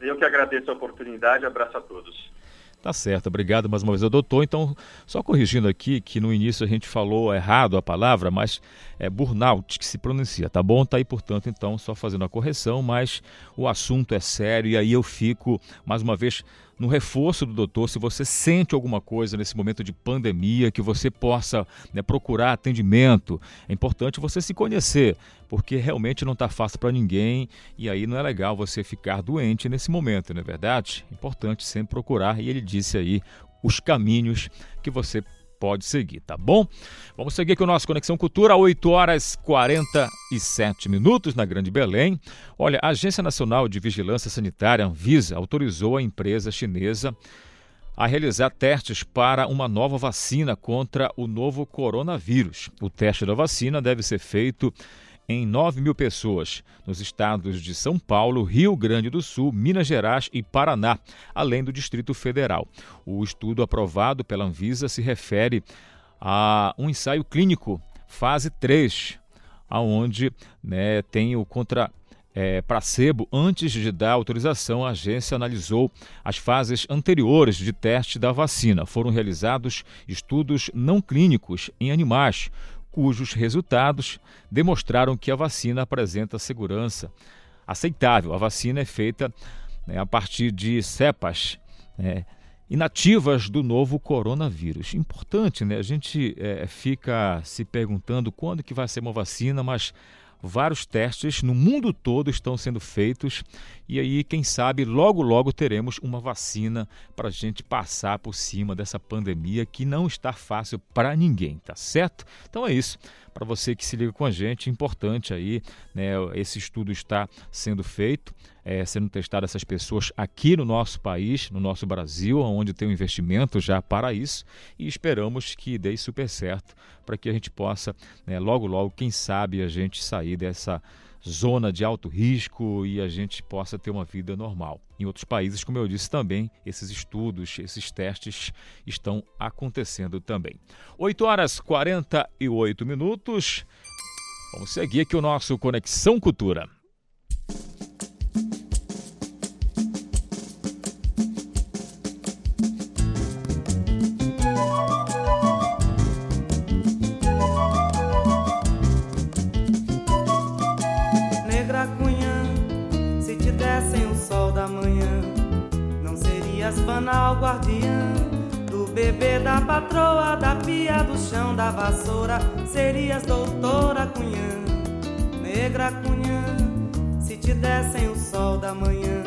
Eu que agradeço a oportunidade. Abraço a todos. Tá certo, obrigado mais uma vez ao doutor. Então, só corrigindo aqui que no início a gente falou errado a palavra, mas é burnout que se pronuncia, tá bom? Tá aí, portanto, então, só fazendo a correção, mas o assunto é sério e aí eu fico, mais uma vez, no reforço do doutor, se você sente alguma coisa nesse momento de pandemia, que você possa né, procurar atendimento. É importante você se conhecer, porque realmente não está fácil para ninguém e aí não é legal você ficar doente nesse momento, não é verdade? Importante sempre procurar e ele disse aí os caminhos que você pode seguir, tá bom? Vamos seguir aqui o nosso Conexão Cultura, 8 horas 47 minutos na Grande Belém. Olha, a Agência Nacional de Vigilância Sanitária, Anvisa, autorizou a empresa chinesa a realizar testes para uma nova vacina contra o novo coronavírus. O teste da vacina deve ser feito em 9 mil pessoas nos estados de São Paulo, Rio Grande do Sul, Minas Gerais e Paraná, além do Distrito Federal. O estudo aprovado pela Anvisa se refere a um ensaio clínico fase 3, aonde né, tem o contra é, placebo, antes de dar autorização, a agência analisou as fases anteriores de teste da vacina. Foram realizados estudos não clínicos em animais, cujos resultados demonstraram que a vacina apresenta segurança aceitável. A vacina é feita né, a partir de cepas né, inativas do novo coronavírus. Importante, né? A gente é, fica se perguntando quando que vai ser uma vacina, mas vários testes no mundo todo estão sendo feitos e aí, quem sabe, logo, logo teremos uma vacina para a gente passar por cima dessa pandemia que não está fácil para ninguém, tá certo? Então é isso. Para você que se liga com a gente, importante aí, né? Esse estudo está sendo feito, é, sendo testado essas pessoas aqui no nosso país, no nosso Brasil, onde tem um investimento já para isso, e esperamos que dê super certo para que a gente possa, né, logo, logo, quem sabe, a gente sair dessa zona de alto risco e a gente possa ter uma vida normal. Em outros países, como eu disse também, esses estudos, esses testes estão acontecendo também. 8 horas 48 minutos. Vamos seguir aqui o nosso Conexão Cultura. Banal guardiã do bebê, da patroa, da pia, do chão, da vassoura. Serias doutora Cunhã, negra Cunhã, se te dessem o sol da manhã.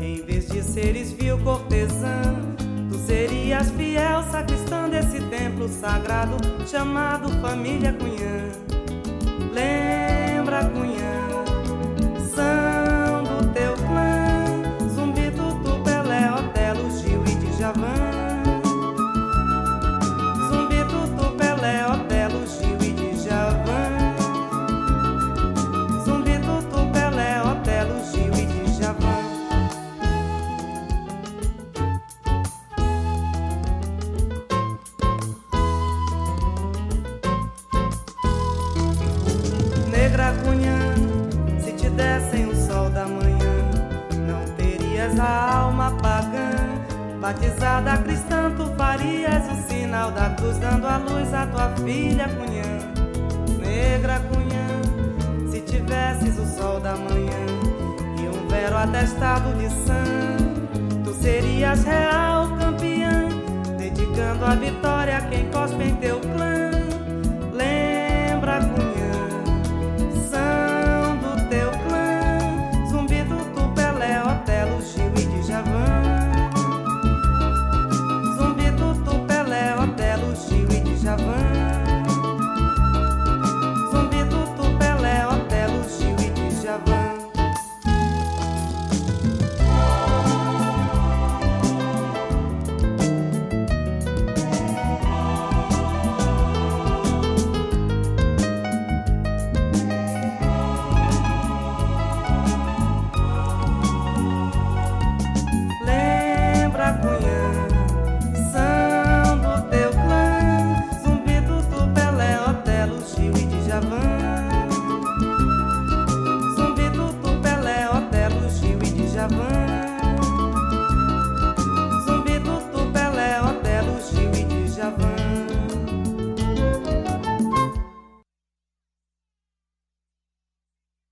Em vez de seres vil cortesã, tu serias fiel sacristã desse templo sagrado chamado Família Cunhã. Lembra Cunhã, filha Cunhã, negra Cunhã. Se tivesses o sol da manhã e um vero atestado de sangue, tu serias real campeã, dedicando a vitória a quem cospe em teu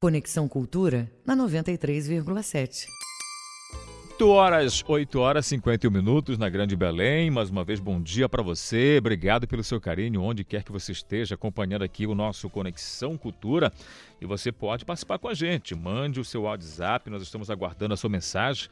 Conexão Cultura na 93,7. 8 horas, 8 horas e 51 minutos na Grande Belém. Mais uma vez, bom dia para você. Obrigado pelo seu carinho, onde quer que você esteja acompanhando aqui o nosso Conexão Cultura. E você pode participar com a gente. Mande o seu WhatsApp, nós estamos aguardando a sua mensagem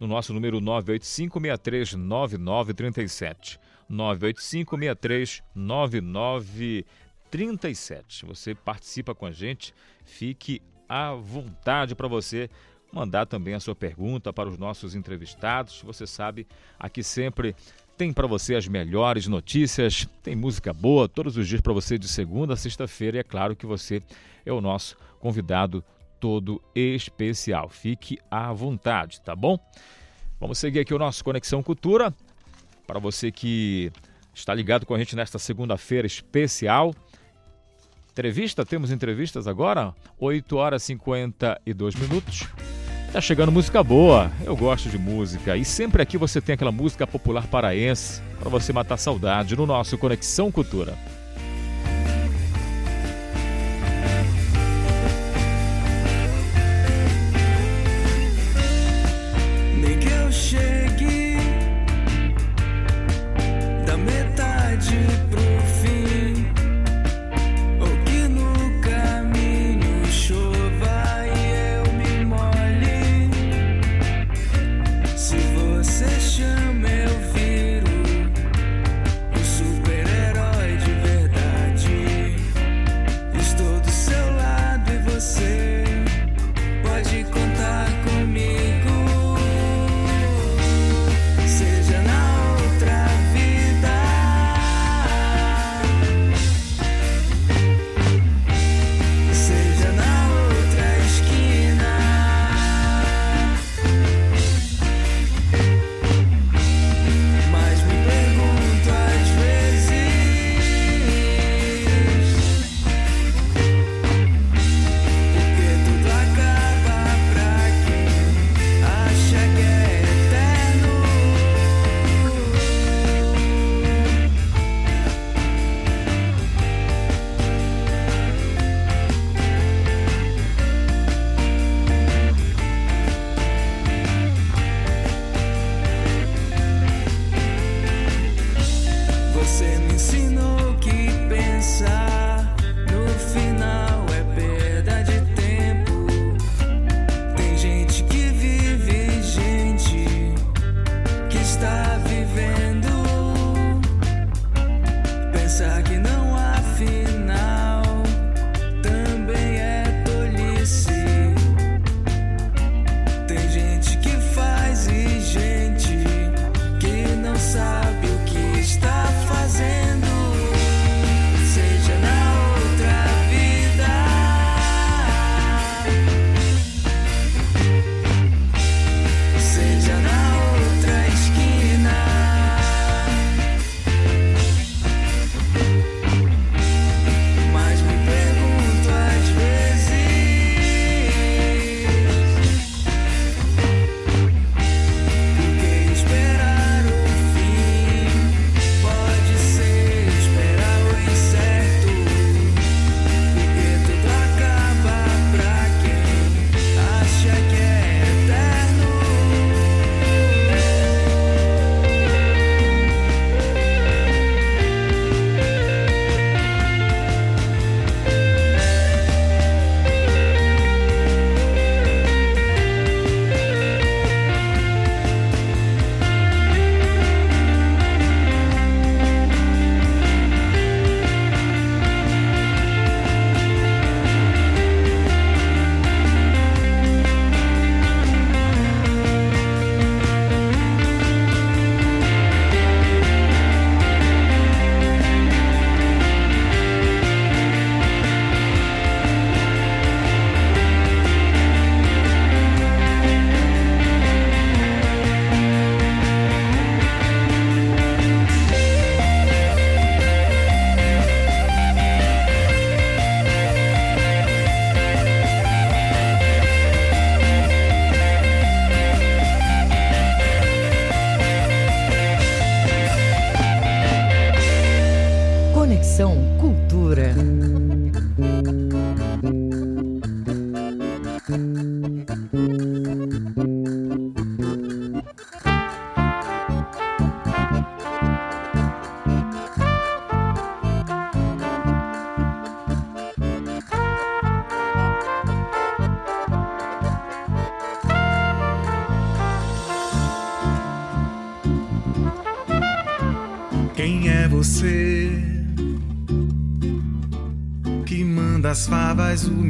no nosso número 985639937. 985639937. Você participa com a gente, fique à vontade para você mandar também a sua pergunta para os nossos entrevistados. Você sabe, aqui sempre tem para você as melhores notícias, tem música boa todos os dias para você de segunda a sexta-feira e é claro que você é o nosso convidado todo especial. Fique à vontade, tá bom? Vamos seguir aqui o nosso Conexão Cultura. Para você que está ligado com a gente nesta segunda-feira especial, entrevista, temos entrevistas agora, 8 horas e 52 minutos. Tá chegando música boa, eu gosto de música e sempre aqui você tem aquela música popular paraense para você matar saudade no nosso Conexão Cultura. Cheguei da metade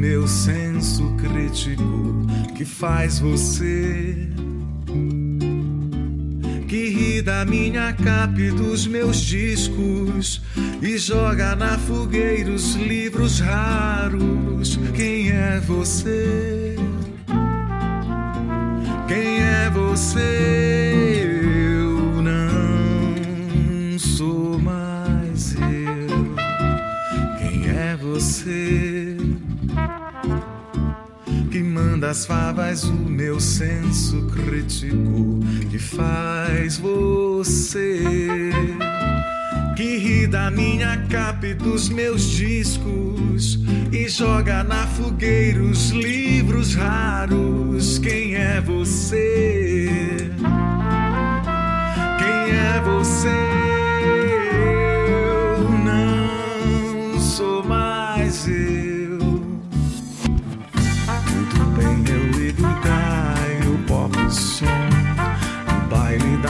meu senso crítico que faz você que ri da minha capa e dos meus discos e joga na fogueira os livros raros. Quem é você? Quem é você? Manda as favas o meu senso crítico que faz você que ri da minha capa e dos meus discos e joga na fogueira os livros raros. Quem é você? Quem é você?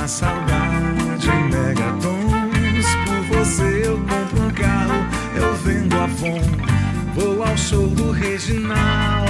Saudade em megatons. Por você eu compro um carro, eu vendo a Avon, vou ao show do Reginaldo,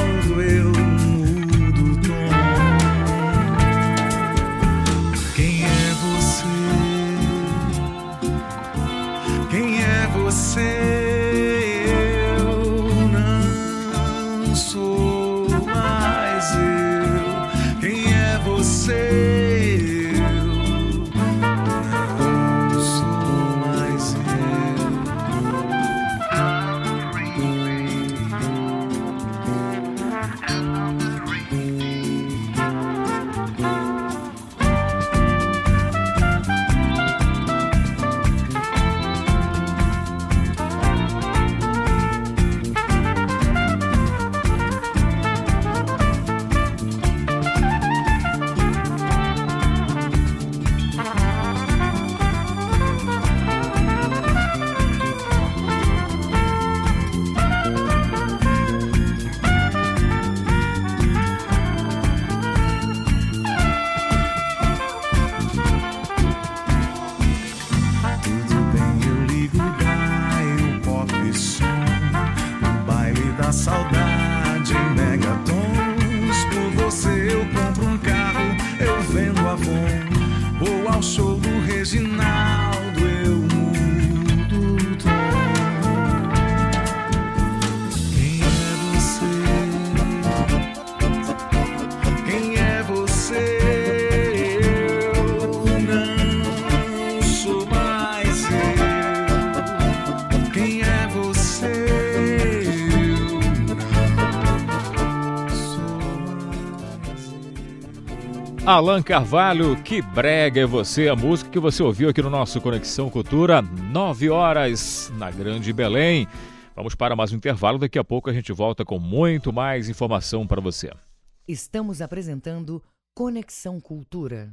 Alan Carvalho, que brega é você, a música que você ouviu aqui no nosso Conexão Cultura, 9 horas na Grande Belém. Vamos para mais um intervalo, daqui a pouco a gente volta com muito mais informação para você. Estamos apresentando Conexão Cultura.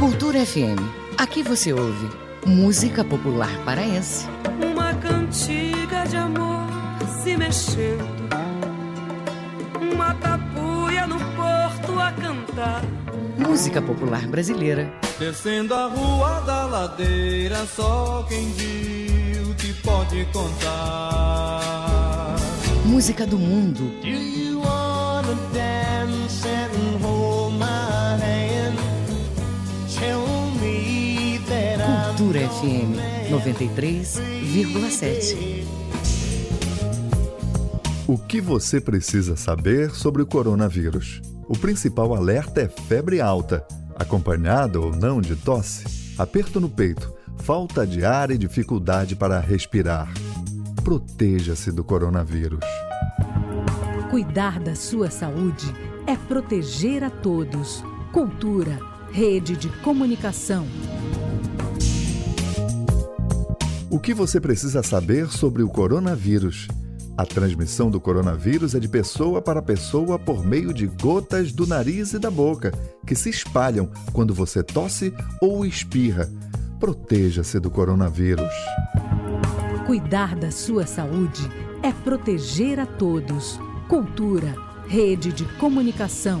Cultura FM. Aqui você ouve música popular paraense, Uma cantiga de amor se mexendo, uma tapuia no porto a cantar. música popular brasileira, Descendo a rua da ladeira, só quem viu te pode contar. música do mundo, Do you wanna dance and hold my hand? Tell me that I'm Cultura FM 93,7. O que você precisa saber sobre o coronavírus? O principal alerta é febre alta, acompanhada ou não de tosse, aperto no peito, falta de ar e dificuldade para respirar. Proteja-se do coronavírus. Cuidar da sua saúde é proteger a todos. Cultura, rede de comunicação. O que você precisa saber sobre o coronavírus? A transmissão do coronavírus é de pessoa para pessoa por meio de gotas do nariz e da boca, que se espalham quando você tosse ou espirra. Proteja-se do coronavírus. Cuidar da sua saúde é proteger a todos. Cultura, rede de comunicação.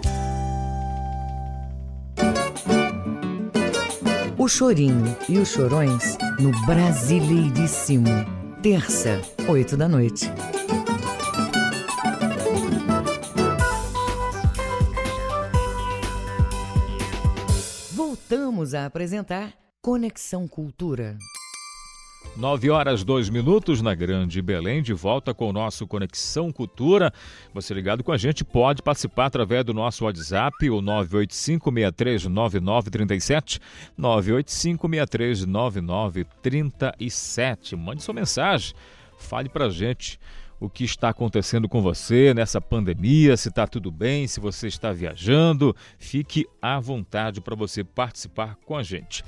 O Chorinho e os Chorões no Brasileiríssimo. Terça, 8 da noite. Voltamos a apresentar Conexão Cultura. 9 horas 2 minutos na Grande Belém, de volta com o nosso Conexão Cultura. Você ligado com a gente pode participar através do nosso WhatsApp, o 985639937, 985639937. Mande sua mensagem, fale pra gente o que está acontecendo com você nessa pandemia, se está tudo bem, se você está viajando, fique à vontade para você participar com a gente.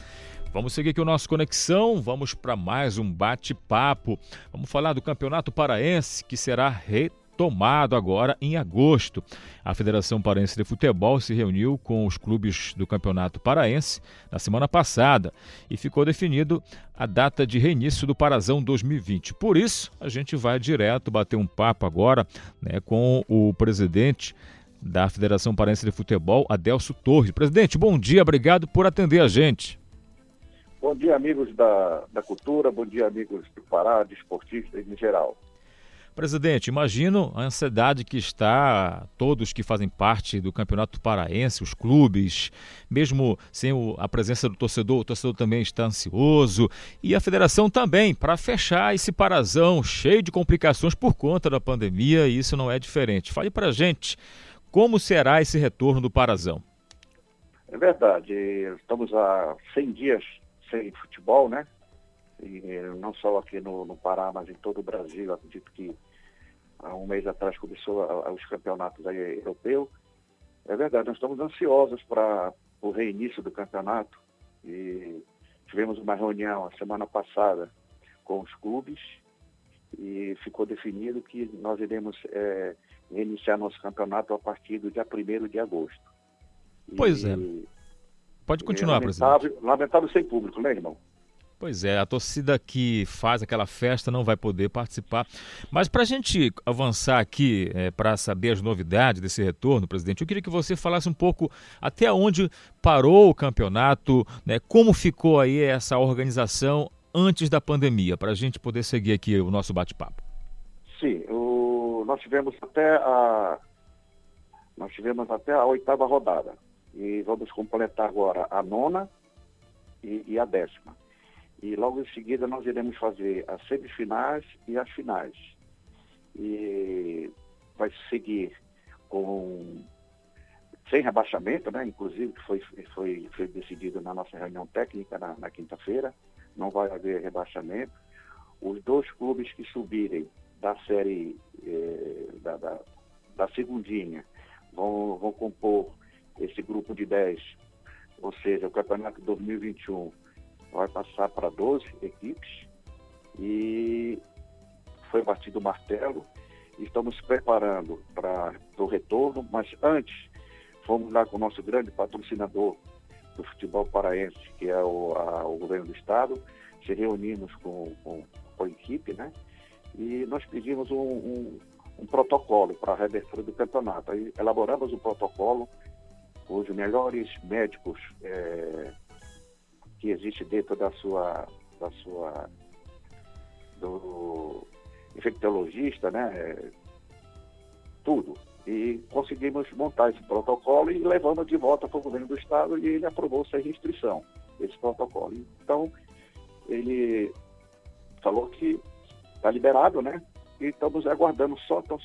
Vamos seguir aqui o nosso Conexão, vamos para mais um bate-papo. Vamos falar do Campeonato Paraense, que será retomado agora em agosto. A Federação Paraense de Futebol se reuniu com os clubes do Campeonato Paraense na semana passada e ficou definido a data de reinício do Parazão 2020. Por isso, a gente vai direto bater um papo agora né, com o presidente da Federação Paraense de Futebol, Adelso Torres. Presidente, bom dia, obrigado por atender a gente. Bom dia, amigos da, da cultura, bom dia, amigos do Pará, de esportistas em geral. Presidente, imagino a ansiedade que está todos que fazem parte do Campeonato Paraense, os clubes, mesmo sem o, a presença do torcedor, o torcedor também está ansioso e a federação também para fechar esse parazão cheio de complicações por conta da pandemia e isso não é diferente. Fale para gente como será esse retorno do parazão. É verdade, estamos há 100 dias sem futebol, né? E não só aqui no, no, Pará, mas em todo o Brasil. Acredito que há um mês atrás começou a, a, os campeonatos aí europeus. É verdade, nós estamos ansiosos para o reinício do campeonato. E tivemos uma reunião a semana passada com os clubes e ficou definido que nós iremos é, reiniciar nosso campeonato a partir do dia 1 de agosto. Pois é. e, é. Pode continuar, lamentável, presidente. Lamentável sem público, né, irmão? Pois é, a torcida que faz aquela festa não vai poder participar. Mas para a gente avançar aqui, é, para saber as novidades desse retorno, presidente, eu queria que você falasse um pouco até onde parou o campeonato, né, como ficou aí essa organização antes da pandemia, para a gente poder seguir aqui o nosso bate-papo. Sim, o, nós tivemos até a nós tivemos até a oitava rodada e vamos completar agora a nona e, e, a décima. E logo em seguida nós iremos fazer as semifinais e as finais. E vai seguir com sem rebaixamento, né? inclusive que foi, foi, foi decidido na nossa reunião técnica na, na quinta-feira, não vai haver rebaixamento. Os dois clubes que subirem da série eh, da, da, da segundinha vão, vão compor esse grupo de 10, ou seja, o campeonato 2021 vai passar para 12 equipes e foi batido o martelo. Estamos preparando para o retorno, mas antes fomos lá com o nosso grande patrocinador do futebol paraense, que é o, a, o governo do estado, se reunimos com, com, com, a equipe, né? E nós pedimos um, um, um protocolo para a reabertura do campeonato. Aí elaboramos o um protocolo os melhores médicos é, que existe dentro da sua, da sua do infectologista, né? Tudo. E conseguimos montar esse protocolo e levamos de volta para o governo do estado e ele aprovou sem restrição esse protocolo. Então, ele falou que está liberado, né? E estamos aguardando só, tão,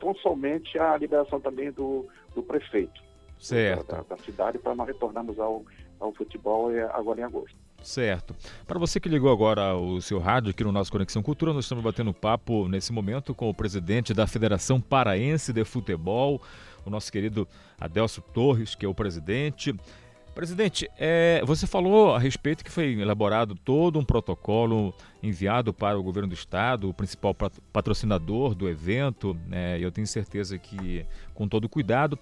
tão somente a liberação também do, do prefeito certo. Da, da cidade para nós retornarmos ao, ao futebol é, agora em agosto. Certo. Para você que ligou agora o seu rádio aqui no nosso Conexão Cultura, nós estamos batendo papo nesse momento com o presidente da Federação Paraense de Futebol, o nosso querido Adelso Torres, que é o presidente. Presidente, é, você falou a respeito que foi elaborado todo um protocolo enviado para o governo do estado, o principal patrocinador do evento, né, eu tenho certeza que com todo cuidado.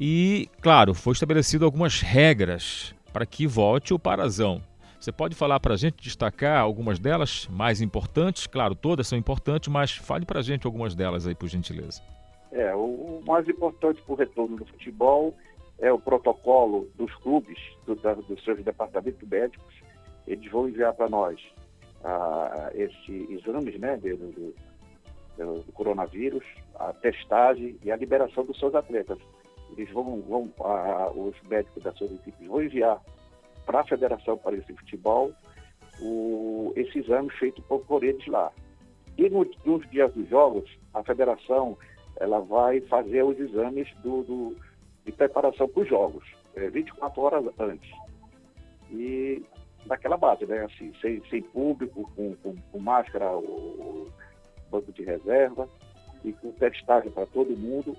E, claro, foi estabelecido algumas regras para que volte o Parazão. Você pode falar para a gente, destacar algumas delas mais importantes? Claro, todas são importantes, mas fale para a gente algumas delas aí, por gentileza. É, o mais importante para o retorno do futebol é o protocolo dos clubes, do, da, dos seus departamentos médicos. Eles vão enviar para nós ah, esses exames né, do, do, do, coronavírus, a testagem e a liberação dos seus atletas. Eles vão, vão ah, os médicos das suas equipes vão enviar para a Federação para esse Futebol o, esse exame feito por, por eles lá. E no, nos dias dos jogos, a federação ela vai fazer os exames do, do de preparação para os jogos, é, 24 horas antes. E daquela base, né? Assim, sem, sem público, com, com, com máscara, o, banco de reserva e com testagem para todo mundo.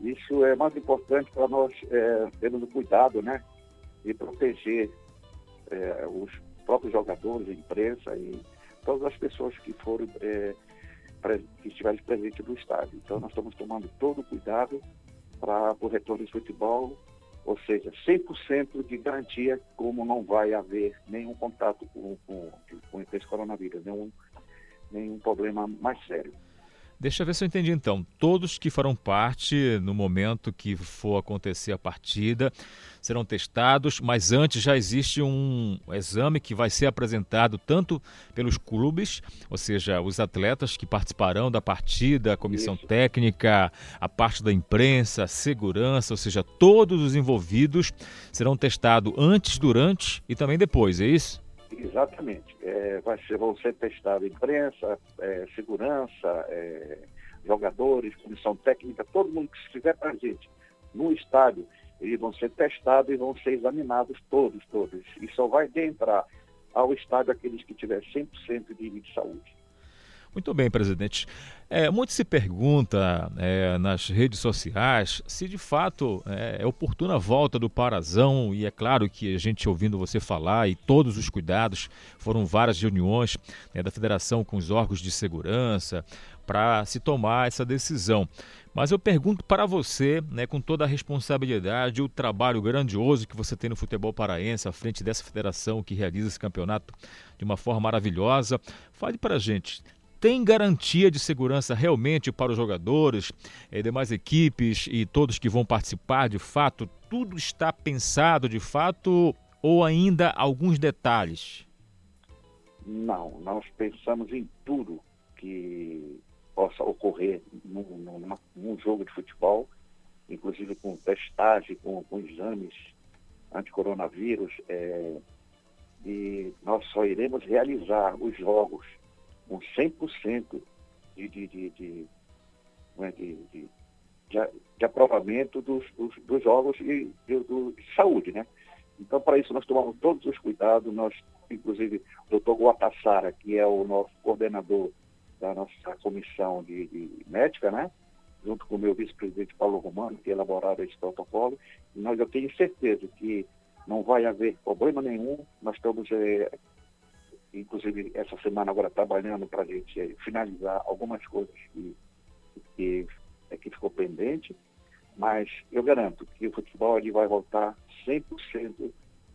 Isso é mais importante para nós é, termos o cuidado, né? De proteger é, os próprios jogadores, a imprensa e todas as pessoas que foram é, que estiverem presentes no estádio. Então nós estamos tomando todo o cuidado para o retorno de futebol, ou seja, 100% de garantia, como não vai haver nenhum contato com, com, com esse coronavírus, nenhum, nenhum problema mais sério. Deixa eu ver se eu entendi então. Todos que farão parte no momento que for acontecer a partida serão testados, mas antes já existe um exame que vai ser apresentado tanto pelos clubes, ou seja, os atletas que participarão da partida, a comissão Isso. técnica, a parte da imprensa, a segurança, ou seja, todos os envolvidos serão testados antes, durante e também depois, é isso? Exatamente. É, vai ser, vão ser testados imprensa, é, segurança, é, jogadores, comissão técnica, todo mundo que estiver presente no estádio, eles vão ser testados e vão ser examinados todos, todos. E só vai entrar ao estádio aqueles que tiverem 100% de, de saúde. Muito bem, presidente. É, muito se pergunta é, nas redes sociais se de fato é, é, oportuna a volta do Parazão, e é claro que a gente ouvindo você falar e todos os cuidados, foram várias reuniões né, da federação com os órgãos de segurança para se tomar essa decisão. Mas eu pergunto para você, né, com toda a responsabilidade, o trabalho grandioso que você tem no futebol paraense à frente dessa federação que realiza esse campeonato de uma forma maravilhosa. Fale para a gente, tem garantia de segurança realmente para os jogadores, e demais equipes e todos que vão participar de fato? Tudo está pensado de fato ou ainda alguns detalhes? Não, nós pensamos em tudo que possa ocorrer num, num, num jogo de futebol, inclusive com testagem, com, com exames anti-coronavírus, é, e nós só iremos realizar os jogos com 100% de, de, de, de, de, de, de aprovamento dos, dos, dos jogos e de, de, saúde, né? Então, para isso, nós tomamos todos os cuidados, nós, inclusive, o doutor Guatassara, que é o nosso coordenador da nossa comissão de, de médica, né? junto com o meu vice-presidente Paulo Romano, que elaboraram esse protocolo, e nós eu tenho certeza que não vai haver problema nenhum, nós estamos é, inclusive essa semana agora trabalhando para a gente eh, finalizar algumas coisas que, que, é, que ficou pendente, mas eu garanto que o futebol ele vai voltar 100%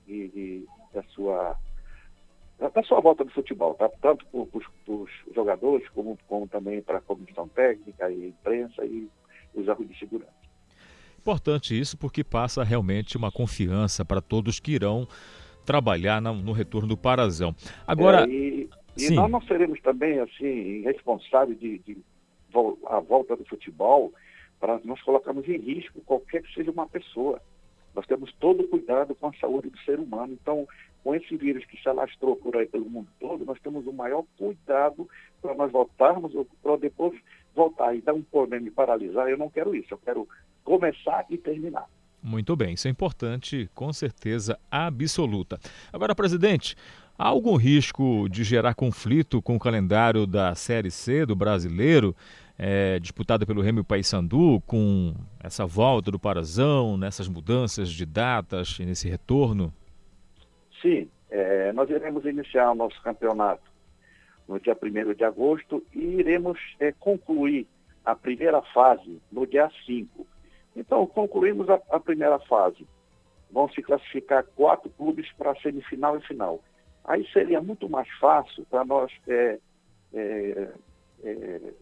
de, de, da sua da sua volta do futebol, tá? tanto para os jogadores como, como também para a comissão técnica e imprensa e os órgãos de segurança. Importante isso porque passa realmente uma confiança para todos que irão trabalhar no, no retorno do Parazão. Agora. É, e, e nós não seremos também assim responsáveis de, de a volta do futebol para nós colocarmos em risco qualquer que seja uma pessoa. Nós temos todo o cuidado com a saúde do ser humano. Então, com esse vírus que se alastrou por aí pelo mundo todo, nós temos o maior cuidado para nós voltarmos, para depois voltar e dar um problema e paralisar. Eu não quero isso, eu quero começar e terminar. Muito bem, isso é importante, com certeza absoluta. Agora, presidente, há algum risco de gerar conflito com o calendário da Série C do brasileiro? é, disputada pelo Remy Paysandu, com essa volta do Parazão, nessas mudanças de datas e nesse retorno? Sim, é, nós iremos iniciar o nosso campeonato no dia 1 de agosto e iremos é, concluir a primeira fase no dia 5. Então, concluímos a, a primeira fase. Vão se classificar quatro clubes para semifinal e final. Aí seria muito mais fácil para nós é, é, é,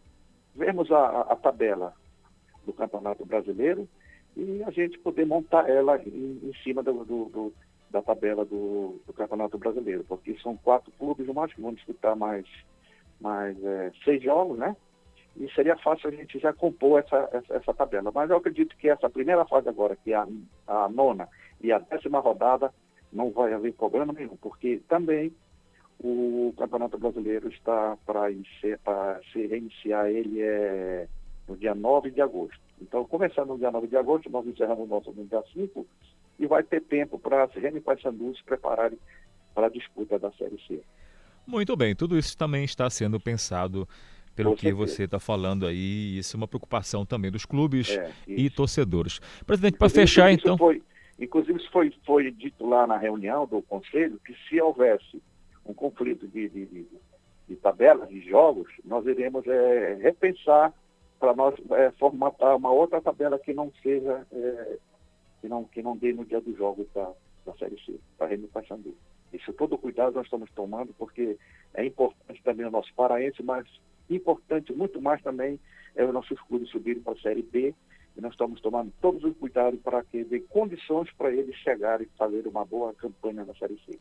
vermos a, a, tabela do Campeonato Brasileiro e a gente poder montar ela em, em cima do, do, do, da tabela do, Campeonato Brasileiro, porque são quatro clubes, eu acho que vão disputar mais, mais é, seis jogos, né? E seria fácil a gente já compor essa, essa, essa, tabela. Mas eu acredito que essa primeira fase agora, que é a, a nona e a décima rodada, não vai haver problema nenhum, porque também o Campeonato Brasileiro está para se reiniciar ele é no dia 9 de agosto. Então, começando no dia 9 de agosto, nós encerramos o nosso no dia 5 e vai ter tempo para as Remy Paysandu se prepararem para a disputa da Série C. Muito bem, tudo isso também está sendo pensado pelo que você está falando aí. Isso é uma preocupação também dos clubes é, e torcedores. Presidente, para fechar então. Foi, Inclusive, isso foi, foi dito lá na reunião do Conselho que se houvesse um conflito de, de, de, de tabelas, de jogos, nós iremos é, repensar para nós é, formatar uma outra tabela que não seja, é, que, não, que não dê no dia dos jogos da, da Série C, para Remy Paysandu. Isso todo cuidado nós estamos tomando, porque é importante também o nosso paraense, mas importante muito mais também é os nossos clubes subirem para a Série B e nós estamos tomando todos os cuidados para que dê condições para eles chegarem e fazer uma boa campanha na Série C.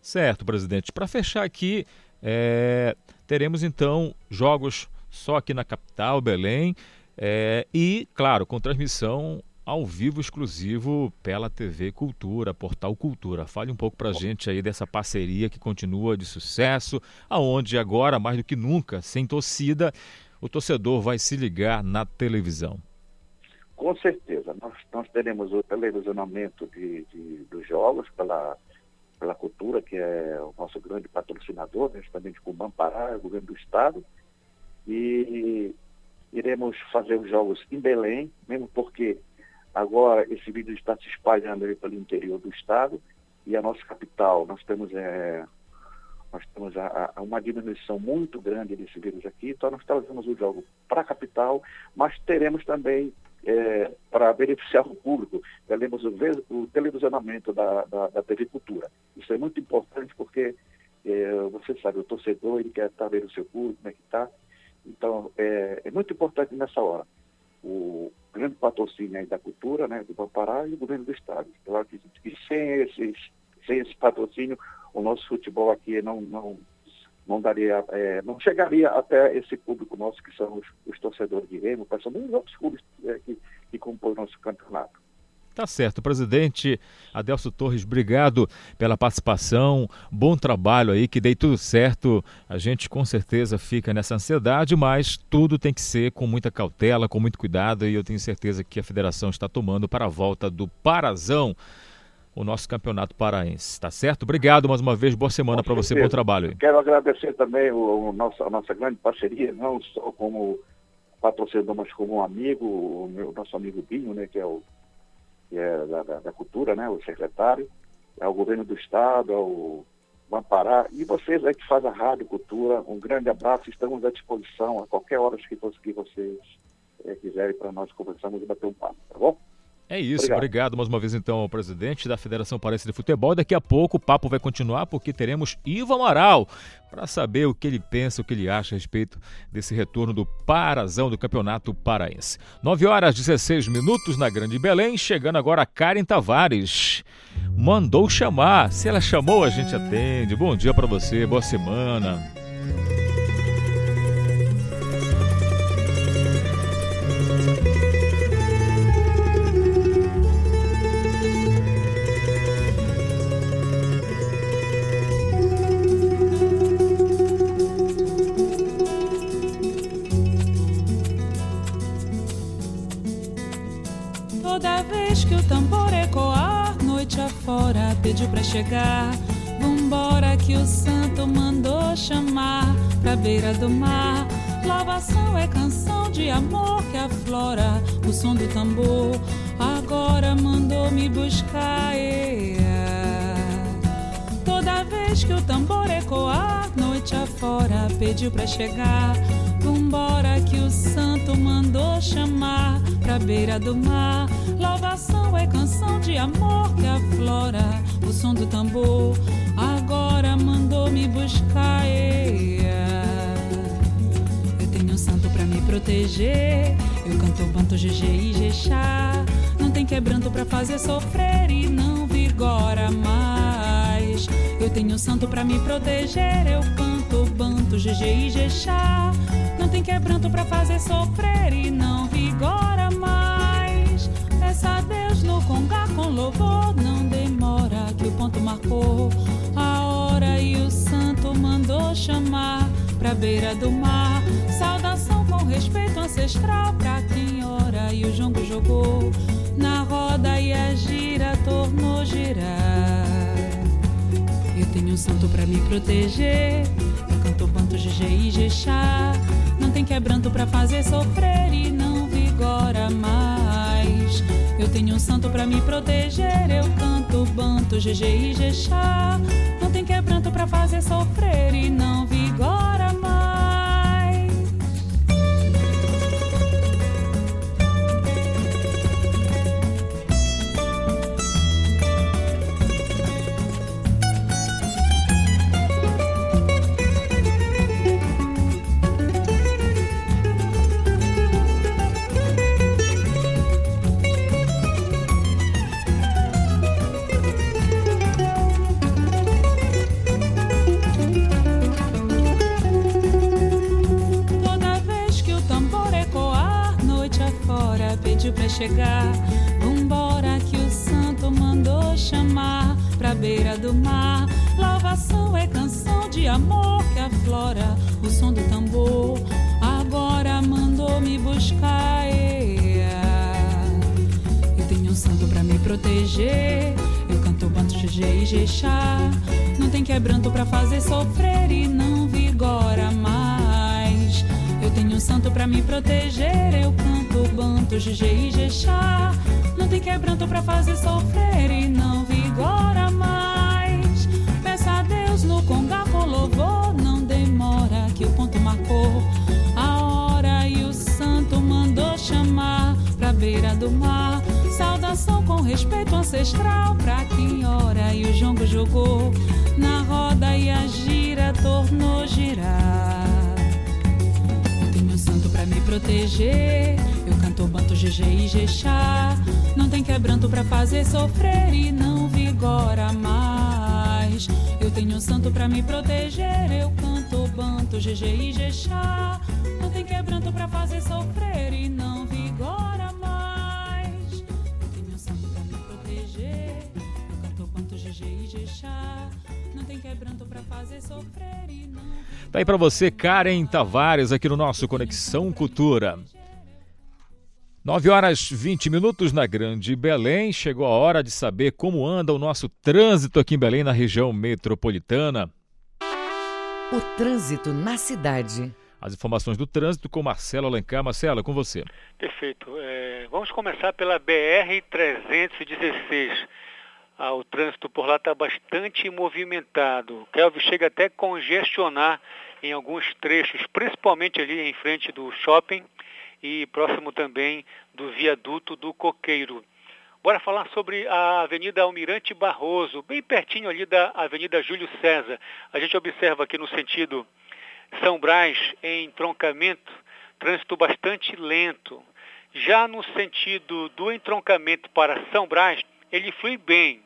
Certo, presidente. Para fechar aqui, é, teremos então jogos só aqui na capital, Belém, é, e, claro, com transmissão ao vivo exclusivo pela TV Cultura, Portal Cultura. Fale um pouco para a gente aí dessa parceria que continua de sucesso, aonde agora, mais do que nunca, sem torcida, o torcedor vai se ligar na televisão. Com certeza, nós, nós teremos o televisionamento de, de, dos jogos pela, pela cultura, que é o nosso grande patrocinador, né, justamente com o Bampará, o governo do Estado, e iremos fazer os jogos em Belém, mesmo porque agora esse vídeo está se espalhando aí pelo interior do Estado, e a nossa capital, nós temos, é, nós temos a, a uma diminuição muito grande desse vírus aqui, então nós trazemos o jogo para a capital, mas teremos também é, para beneficiar o público, teremos o, o televisionamento da, da, da, TV Cultura. Isso é muito importante porque é, você sabe, o torcedor ele quer estar vendo o seu público, como é que está. Então, é, é, muito importante nessa hora o grande patrocínio da cultura, né, do Pampará e o governo do Estado. Claro que, que sem, esses, sem esse patrocínio, o nosso futebol aqui não, não, não daria, é, não chegaria até esse público nosso que são os, os torcedores de Remo, passando os outros clubes é, que, que compõem o nosso campeonato. Tá certo, presidente Adelso Torres, obrigado pela participação, bom trabalho aí, que dei tudo certo. A gente com certeza fica nessa ansiedade, mas tudo tem que ser com muita cautela, com muito cuidado e eu tenho certeza que a federação está tomando para a volta do Parazão o nosso campeonato paraense, tá certo? Obrigado mais uma vez, boa semana para você, bom trabalho. Aí. Quero agradecer também o, o nosso, a nossa grande parceria, não só como patrocinador, mas como um amigo, o meu, nosso amigo Binho, né, que é, o, que é da, da, da cultura, né, o secretário, é o governo do estado, é o Vampará, e vocês aí que fazem a Rádio Cultura, um grande abraço, estamos à disposição a qualquer hora que, que vocês é, quiserem para nós conversarmos e bater um papo, tá bom? É isso, obrigado. obrigado. mais uma vez então ao presidente da Federação Parense de Futebol. Daqui a pouco o papo vai continuar porque teremos Ivo Amaral para saber o que ele pensa, o que ele acha a respeito desse retorno do Parazão do Campeonato Paraense. 9 horas 16 minutos na Grande Belém, chegando agora a Karen Tavares. Mandou chamar. Se ela chamou, a gente atende. Bom dia para você, boa semana. Pediu pra chegar. Vambora que o santo mandou chamar pra beira do mar. Louvação é canção de amor que aflora o som do tambor. Agora mandou me buscar. Toda vez que o tambor ecoar, noite afora, pediu pra chegar. Vambora que o santo mandou chamar pra beira do mar. Louvação é canção de amor que aflora o som do tambor. Agora mandou me buscar. Eu tenho um santo pra me proteger. Eu canto banto GG e Jexá. Não tem quebranto pra fazer sofrer e não vigora mais. Eu tenho um santo pra me proteger. Eu canto banto GG e Jexá. Não tem quebranto pra fazer sofrer e não vigora mais. Peça a Deus no congá com louvor. Não demora que o ponto marcou a hora e o santo mandou chamar pra beira do mar. Saudação com respeito ancestral pra quem ora e o jongo jogou na roda e a gira tornou girar. Eu tenho um santo pra me proteger. Eu canto banto GG e Jexá. Não tem quebranto pra fazer sofrer e não vigora mais. Eu tenho um santo pra me proteger. Eu canto banto GG e Jexá. Não tem quebranto pra fazer sofrer e não vigora pra chegar. Vambora que o santo mandou chamar pra beira do mar. Louvação é canção de amor que aflora o som do tambor. Agora mandou me buscar. Eu tenho um santo pra me proteger. Eu canto banto GG e Jexá. Não tem quebranto pra fazer sofrer e não vigora mais. Tenho um santo pra me proteger. Eu canto banto GG e Jexá. Não tem quebranto pra fazer sofrer e não vigora mais. Peça a Deus no congá com louvor. Não demora que o ponto marcou a hora e o santo mandou chamar pra beira do mar. Saudação com respeito ancestral pra quem ora e o jongo jogou na proteger. Eu canto banto GG e Jexá. Não tem quebranto pra fazer sofrer e não vigora mais. Eu tenho um santo pra me proteger. Eu canto banto GG e Jexá. Não tem quebranto pra fazer sofrer Tá aí para você, Karen Tavares, aqui no nosso Conexão Cultura. 9 horas 20 minutos na Grande Belém. Chegou a hora de saber como anda o nosso trânsito aqui em Belém, na região metropolitana. O trânsito na cidade. As informações do trânsito com Marcelo Alencar. Marcelo, é com você. Perfeito. É, vamos começar pela BR-316. Ah, o trânsito por lá está bastante movimentado. Kelvin chega até congestionar em alguns trechos, principalmente ali em frente do shopping e próximo também do viaduto do Coqueiro. Bora falar sobre a Avenida Almirante Barroso, bem pertinho ali da Avenida Júlio César. A gente observa aqui no sentido São Brás, em entroncamento, trânsito bastante lento. Já no sentido do entroncamento para São Brás, ele flui bem,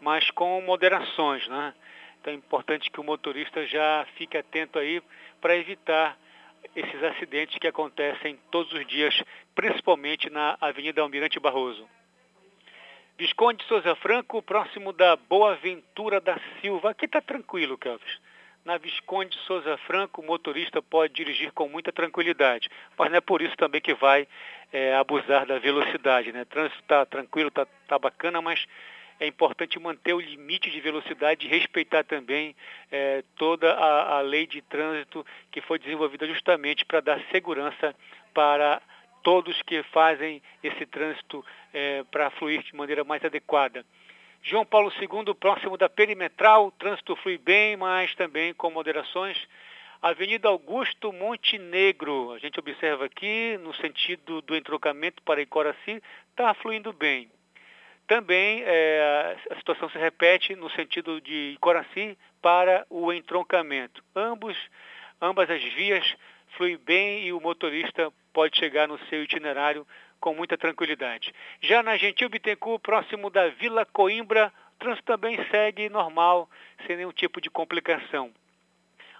mas com moderações, né? Então é importante que o motorista já fique atento aí para evitar esses acidentes que acontecem todos os dias, principalmente na Avenida Almirante Barroso. Visconde Souza Franco, próximo da Boa Ventura da Silva. Aqui está tranquilo, Kelvis. Na Visconde Souza Franco, o motorista pode dirigir com muita tranquilidade, mas não é por isso também que vai é, abusar da velocidade. Né? Trânsito está tranquilo, está tá bacana, mas é importante manter o limite de velocidade e respeitar também é, toda a, a lei de trânsito que foi desenvolvida justamente para dar segurança para todos que fazem esse trânsito é, para fluir de maneira mais adequada. João Paulo II, próximo da perimetral, o trânsito flui bem, mas também com moderações. Avenida Augusto Montenegro, a gente observa aqui no sentido do entrocamento para Icoraci, está fluindo bem. Também é, a situação se repete no sentido de Icoraci para o entroncamento. Ambos, ambas as vias fluem bem e o motorista pode chegar no seu itinerário com muita tranquilidade. Já na Gentil Bittencourt, próximo da Vila Coimbra, o trânsito também segue normal, sem nenhum tipo de complicação.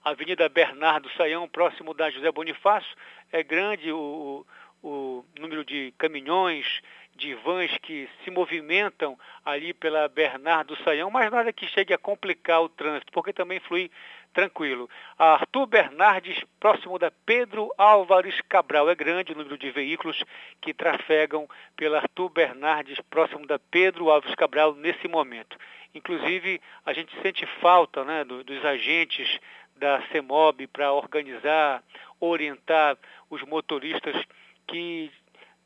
Avenida Bernardo Saião, próximo da José Bonifácio, é grande o, o número de caminhões, de vans que se movimentam ali pela Bernardo Saião, mas nada que chegue a complicar o trânsito, porque também flui tranquilo. A Arthur Bernardes, próximo da Pedro Álvares Cabral. É grande o número de veículos que trafegam pela Arthur Bernardes, próximo da Pedro Álvares Cabral, nesse momento. Inclusive, a gente sente falta né, do, dos agentes da CEMOB para organizar, orientar os motoristas que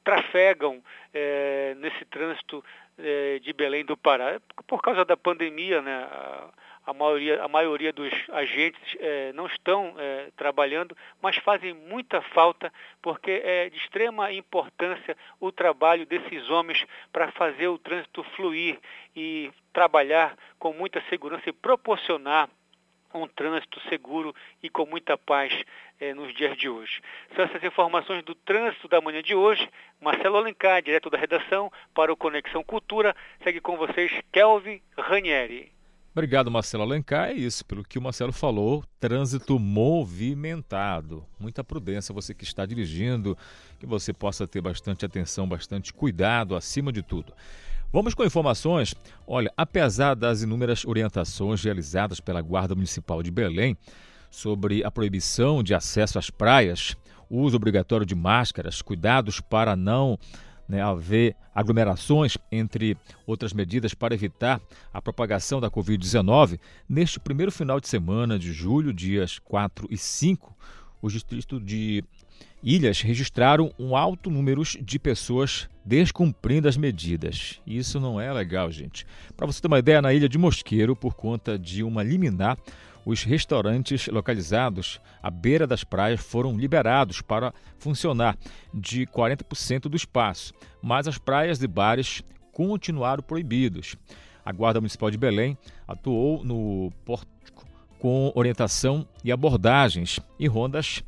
trafegam é, nesse trânsito é, de Belém do Pará. Por causa da pandemia, né, a, a maioria, a maioria dos agentes é, não estão trabalhando, mas fazem muita falta porque é de extrema importância o trabalho desses homens para fazer o trânsito fluir e trabalhar com muita segurança e proporcionar um trânsito seguro e com muita paz eh, nos dias de hoje. São essas informações do trânsito da manhã de hoje. Marcelo Alencar, direto da redação, para o Conexão Cultura. Segue com vocês, Kelvin Ranieri. Obrigado, Marcelo Alencar. É isso, pelo que o Marcelo falou, trânsito movimentado. Muita prudência, você que está dirigindo, que você possa ter bastante atenção, bastante cuidado, acima de tudo. Vamos com informações. Olha, apesar das inúmeras orientações realizadas pela Guarda Municipal de Belém sobre a proibição de acesso às praias, uso obrigatório de máscaras, cuidados para não né, haver aglomerações, entre outras medidas para evitar a propagação da Covid-19, neste primeiro final de semana de julho, dias 4 e 5, o distrito de ilhas registraram um alto número de pessoas descumprindo as medidas. Isso não é legal, gente. Para você ter uma ideia, na ilha de Mosqueiro, por conta de uma liminar, os restaurantes localizados à beira das praias foram liberados para funcionar de 40% do espaço, mas as praias e bares continuaram proibidos. A Guarda Municipal de Belém atuou no pórtico com orientação e abordagens e rondas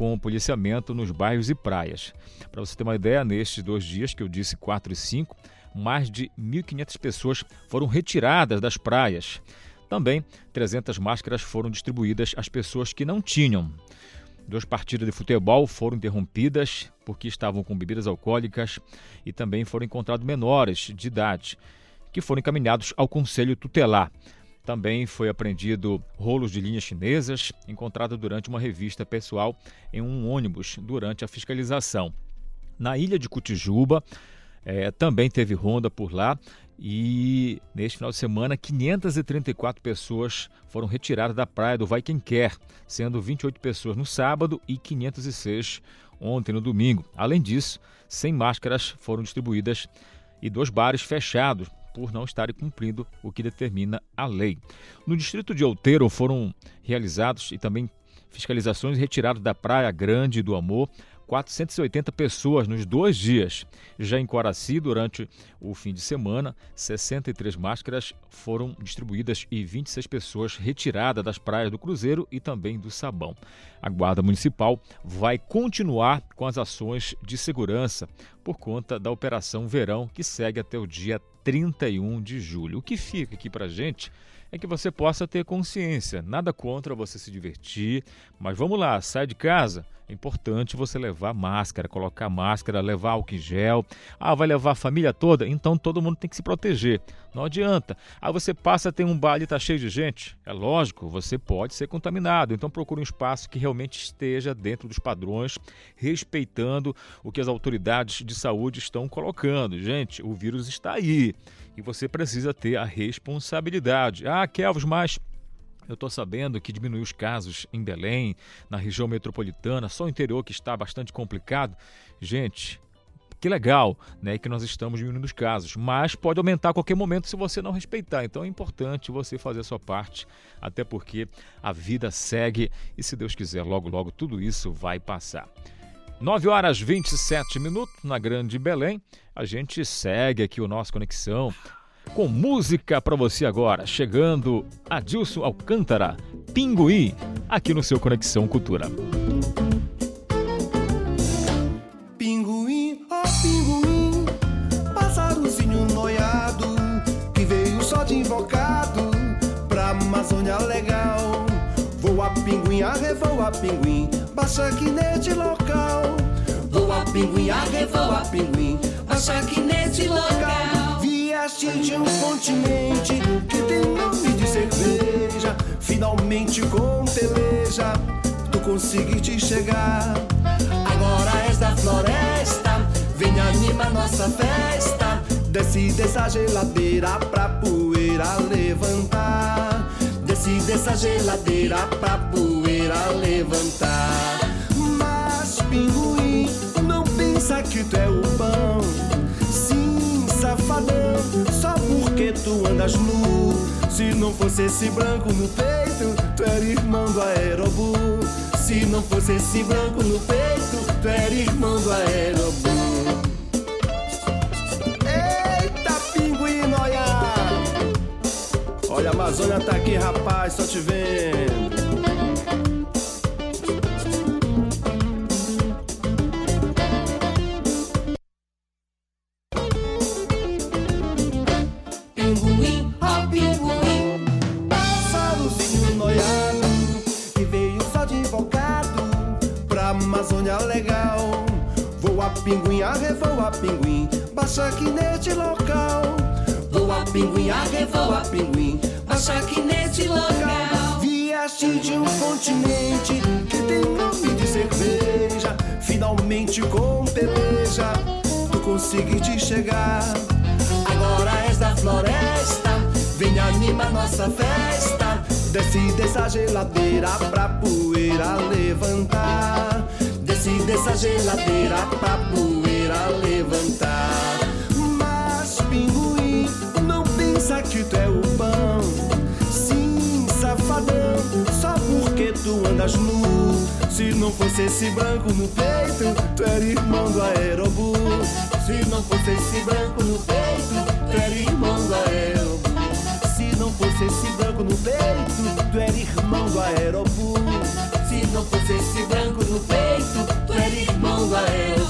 com policiamento nos bairros e praias. Para você ter uma ideia, nestes dois dias que eu disse 4 e 5, mais de 1.500 pessoas foram retiradas das praias. Também 300 máscaras foram distribuídas às pessoas que não tinham. Duas partidas de futebol foram interrompidas porque estavam com bebidas alcoólicas e também foram encontrados menores de idade que foram encaminhados ao Conselho Tutelar. Também foi apreendido rolos de linhas chinesas encontrados durante uma revista pessoal em um ônibus durante a fiscalização. Na ilha de Cutijuba, é, também teve ronda por lá e neste final de semana 534 pessoas foram retiradas da praia do Vai Quem Quer, sendo 28 pessoas no sábado e 506 ontem no domingo. Além disso, 100 máscaras foram distribuídas e dois bares fechados por não estarem cumprindo o que determina a lei. No distrito de Outeiro foram realizados e também fiscalizações retiradas da Praia Grande do Amor 480 pessoas nos dois dias. Já em Coraci, durante o fim de semana, 63 máscaras foram distribuídas e 26 pessoas retiradas das praias do Cruzeiro e também do Sabão. A Guarda Municipal vai continuar com as ações de segurança por conta da Operação Verão, que segue até o dia 31 de julho. O que fica aqui para gente é que você possa ter consciência. Nada contra você se divertir, mas vamos lá, sai de casa é importante você levar máscara, colocar máscara, levar álcool em gel. Ah, vai levar a família toda? Então todo mundo tem que se proteger. Não adianta. Ah, você passa, tem um baile e está cheio de gente. É lógico, você pode ser contaminado. Então procure um espaço que realmente esteja dentro dos padrões, respeitando o que as autoridades de saúde estão colocando. Gente, o vírus está aí e você precisa ter a responsabilidade. Ah, Kelvin, mas eu estou sabendo que diminuiu os casos em Belém, na região metropolitana, só o interior que está bastante complicado. Gente, que legal, né, que nós estamos diminuindo os casos, mas pode aumentar a qualquer momento se você não respeitar. Então é importante você fazer a sua parte, até porque a vida segue e se Deus quiser, logo logo tudo isso vai passar. 9 horas 27 minutos na Grande Belém. A gente segue aqui o nosso Conexão com música para você agora, chegando Adilson Alcântara, Pinguim, aqui no seu Conexão Cultura. Pinguim, ó oh pinguim, pássarozinho noiado, que veio só de invocado pra Amazônia legal. Voa pinguim, arrevoa pinguim, baixa aqui neste local. Voa pinguim, arrevoa pinguim, baixa aqui neste local vieste de um continente que tem nome de cerveja. Finalmente com peleja, tu conseguiste chegar. Agora és da floresta, vem anima nossa festa. Desce dessa geladeira pra poeira levantar. Desce dessa geladeira pra poeira levantar. Mas pinguim, não pensa que tu é o pão safadão, só porque tu andas nu. Se não fosse esse branco no peito, tu era irmão do aerobu. Se não fosse esse branco no peito, tu era irmão do aerobu. Eita, pinguim, olha! Olha, a Amazônia tá aqui, rapaz, só te vendo. Arrevoa pinguim, baixa aqui neste local. Vieste de um continente que tem nome de cerveja. Finalmente com peleja, tu conseguiste chegar. Agora és da floresta, vem anima nossa festa. Desce dessa geladeira pra poeira levantar. Desce dessa geladeira pra poeira levantar. Que tu é o pão. Sim, safadão, só porque tu andas nu. Se não fosse esse branco no peito, tu era irmão do aerobu. Se não fosse esse branco no peito, tu era irmão do aerobu. Se não fosse esse branco no peito, tu era irmão do aerobu. Se não fosse esse branco no peito, tu era irmão do aerobu.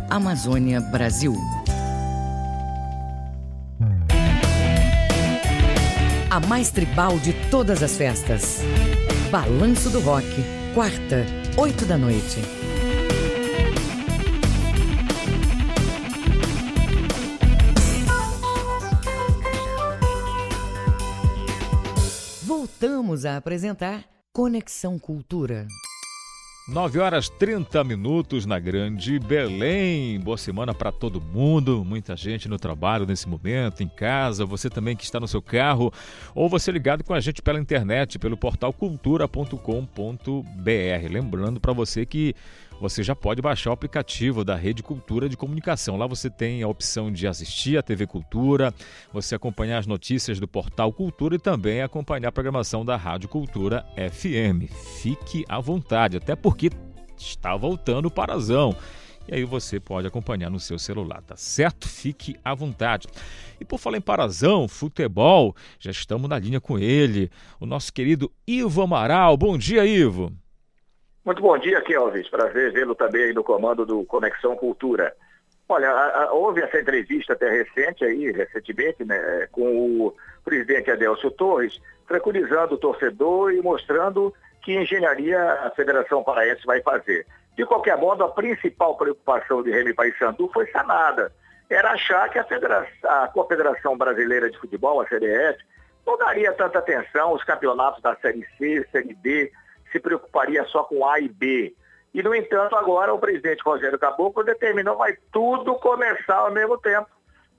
Amazônia, Brasil. A mais tribal de todas as festas. Balanço do Rock, quarta, oito da noite. Voltamos a apresentar Conexão Cultura. 9 horas 30 minutos na Grande Belém. Boa semana para todo mundo, muita gente no trabalho nesse momento, em casa, você também que está no seu carro, ou você ligado com a gente pela internet, pelo portal cultura.com.br. Lembrando para você que você já pode baixar o aplicativo da Rede Cultura de Comunicação. Lá você tem a opção de assistir a TV Cultura, você acompanhar as notícias do portal Cultura e também acompanhar a programação da Rádio Cultura FM. Fique à vontade, até porque está voltando o Parazão. E aí você pode acompanhar no seu celular, tá certo? Fique à vontade. E por falar em Parazão, futebol, já estamos na linha com ele, o nosso querido Ivo Amaral. Bom dia, Ivo. Muito bom dia, Kelvis. Prazer vê-lo também aí no comando do Conexão Cultura. Olha, a, a, houve essa entrevista até recente aí, recentemente, né, com o presidente Adelcio Torres, tranquilizando o torcedor e mostrando que engenharia a Federação Paraense vai fazer. De qualquer modo, a principal preocupação de Remy Paysandu foi sanada. Era achar que a, a Confederação Brasileira de Futebol, a CBF, não daria tanta atenção aos campeonatos da Série C, Série D, se preocuparia só com A e B. E, no entanto, agora o presidente Rogério Caboclo determinou vai tudo começar ao mesmo tempo.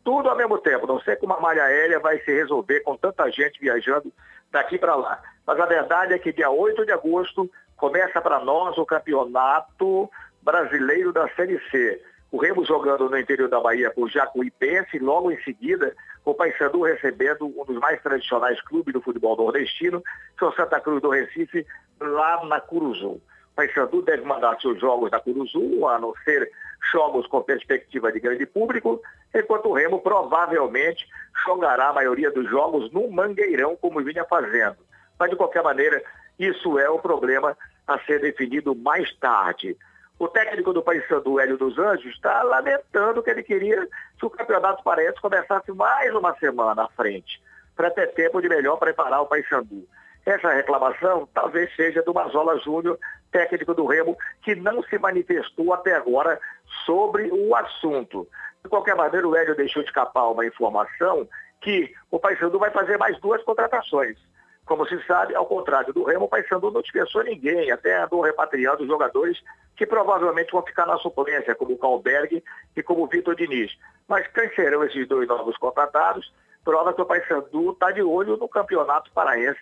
Tudo ao mesmo tempo. Não sei como a malha aérea vai se resolver com tanta gente viajando daqui para lá. Mas a verdade é que dia 8 de agosto começa para nós o campeonato brasileiro da Série C. O Remo jogando no interior da Bahia com o Jacuipense, logo em seguida o Paysandu recebendo um dos mais tradicionais clubes do futebol nordestino, que é o Santa Cruz do Recife, lá na Curuzu. O Paysandu deve mandar seus jogos da Curuzu, a não ser jogos com perspectiva de grande público, enquanto o Remo provavelmente jogará a maioria dos jogos no Mangueirão, como vinha fazendo. Mas, de qualquer maneira, isso é o problema a ser definido mais tarde. O técnico do Paysandu, Hélio dos Anjos, está lamentando que ele queria que o Campeonato Paraense começasse mais uma semana à frente, para ter tempo de melhor preparar o Paysandu. Essa reclamação talvez seja do Mazola Júnior, técnico do Remo, que não se manifestou até agora sobre o assunto. De qualquer maneira, o Hélio deixou escapar uma informação que o Paysandu vai fazer mais duas contratações. Como se sabe, ao contrário do Remo, o Paysandu não dispensou ninguém, até andou repatriando jogadores que provavelmente vão ficar na suplência, como o Calberg e como o Vitor Diniz. Mas quem serão esses dois novos contratados? Prova que o Paysandu está de olho no campeonato paraense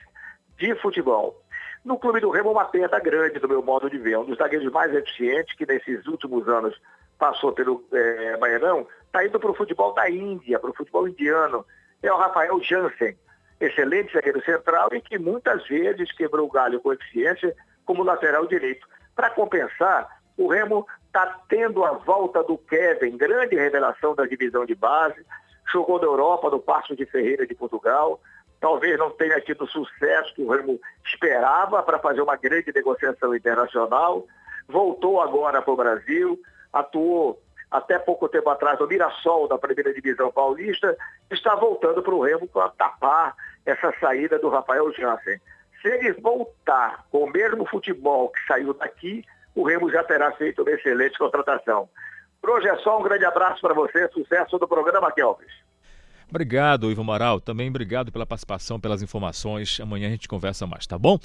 de futebol. No clube do Remo, uma perda grande, do meu modo de ver. Um dos zagueiros mais eficientes que nesses últimos anos passou pelo é, Baianão, está indo para o futebol da Índia, para o futebol indiano. É o Rafael Jansen excelente zagueiro central e que muitas vezes quebrou o galho com eficiência como lateral direito. Para compensar, o Remo está tendo a volta do Kevin, grande revelação da divisão de base, jogou da Europa, do Passo de Ferreira de Portugal, talvez não tenha tido o sucesso que o Remo esperava para fazer uma grande negociação internacional, voltou agora para o Brasil, atuou até pouco tempo atrás no Mirassol da primeira divisão paulista, está voltando para o Remo para tapar essa saída do Rafael Jansen. Se ele voltar com o mesmo futebol que saiu daqui, o Remo já terá feito uma excelente contratação. Por é só, um grande abraço para você, sucesso do programa, Kelvis. Obrigado, Ivo Moral. Também obrigado pela participação, pelas informações. Amanhã a gente conversa mais, tá bom?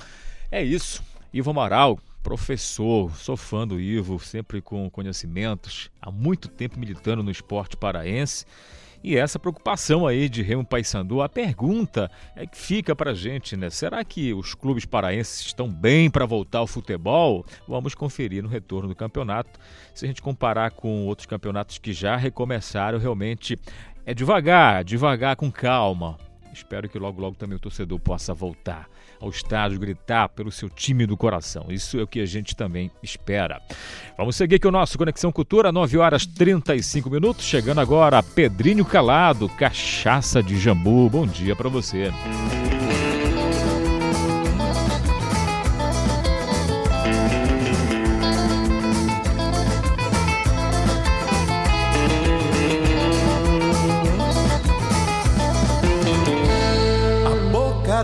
É isso. Ivo Amaral, professor, sou fã do Ivo, sempre com conhecimentos, há muito tempo militando no esporte paraense. E essa preocupação aí de Remo Paysandu, a pergunta é que fica para gente, né? Será que os clubes paraenses estão bem para voltar ao futebol? Vamos conferir no retorno do campeonato. Se a gente comparar com outros campeonatos que já recomeçaram, realmente é devagar, devagar com calma. Espero que logo, logo também o torcedor possa voltar ao estádio, gritar pelo seu time do coração. Isso é o que a gente também espera. Vamos seguir aqui o nosso Conexão Cultura, 9 horas 35 minutos. Chegando agora, Pedrinho Calado, Cachaça de Jambu. Bom dia para você.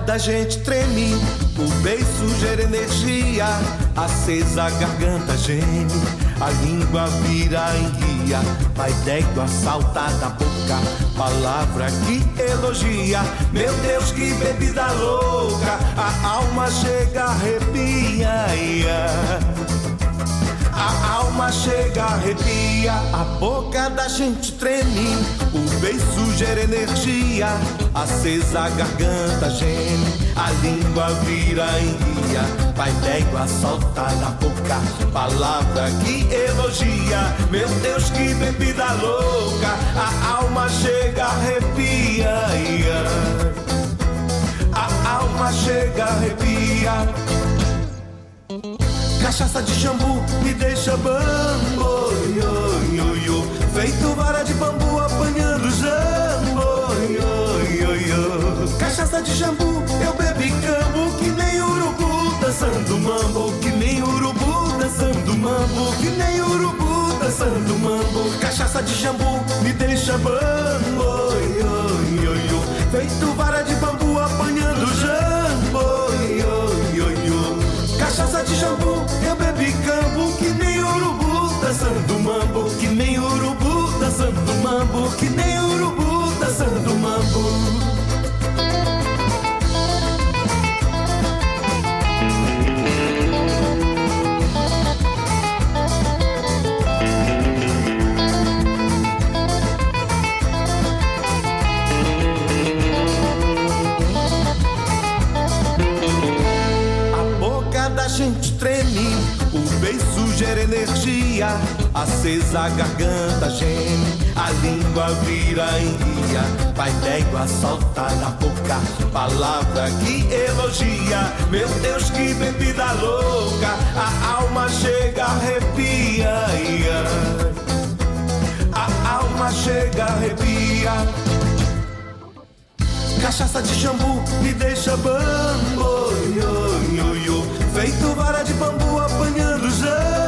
Da gente treme, o beijo gera energia, acesa a garganta geme, a língua vira enguia, vai d'égua salta da boca, palavra que elogia, meu Deus que bebida louca, a alma chega arrepia. A alma chega, arrepia, a boca da gente treme. O beijo gera energia, acesa a garganta geme. A língua vira em guia, vai d'égua solta na boca. Palavra que elogia, meu Deus, que bebida louca. A alma chega, arrepia. A alma chega, arrepia. Cachaça de jambu me deixa bambo, yo, yo, yo. Feito vara de bambu apanhando jambo, yo, yo, yo. Cachaça de jambu eu bebi cambo que nem urubu dançando mambo, que nem urubu dançando mambo, que nem urubu dançando mambo. Cachaça de jambu me deixa bambo, yo, yo, yo. Feito vara de bambu apanhando jambo, yo, yo, yo. Cachaça de jambu eu bebi cambo que nem urubu dançando mambo, que nem urubu dançando mambo, que nem urubu dançando mambo. Gera energia, acesa a garganta geme, a língua vira em guia, vai d'égua solta na boca, palavra que elogia, meu Deus que bebida louca, a alma chega, arrepia, ia. a alma chega, arrepia. Cachaça de jambu me deixa yo. Feito vara de bambu apanhando jambo,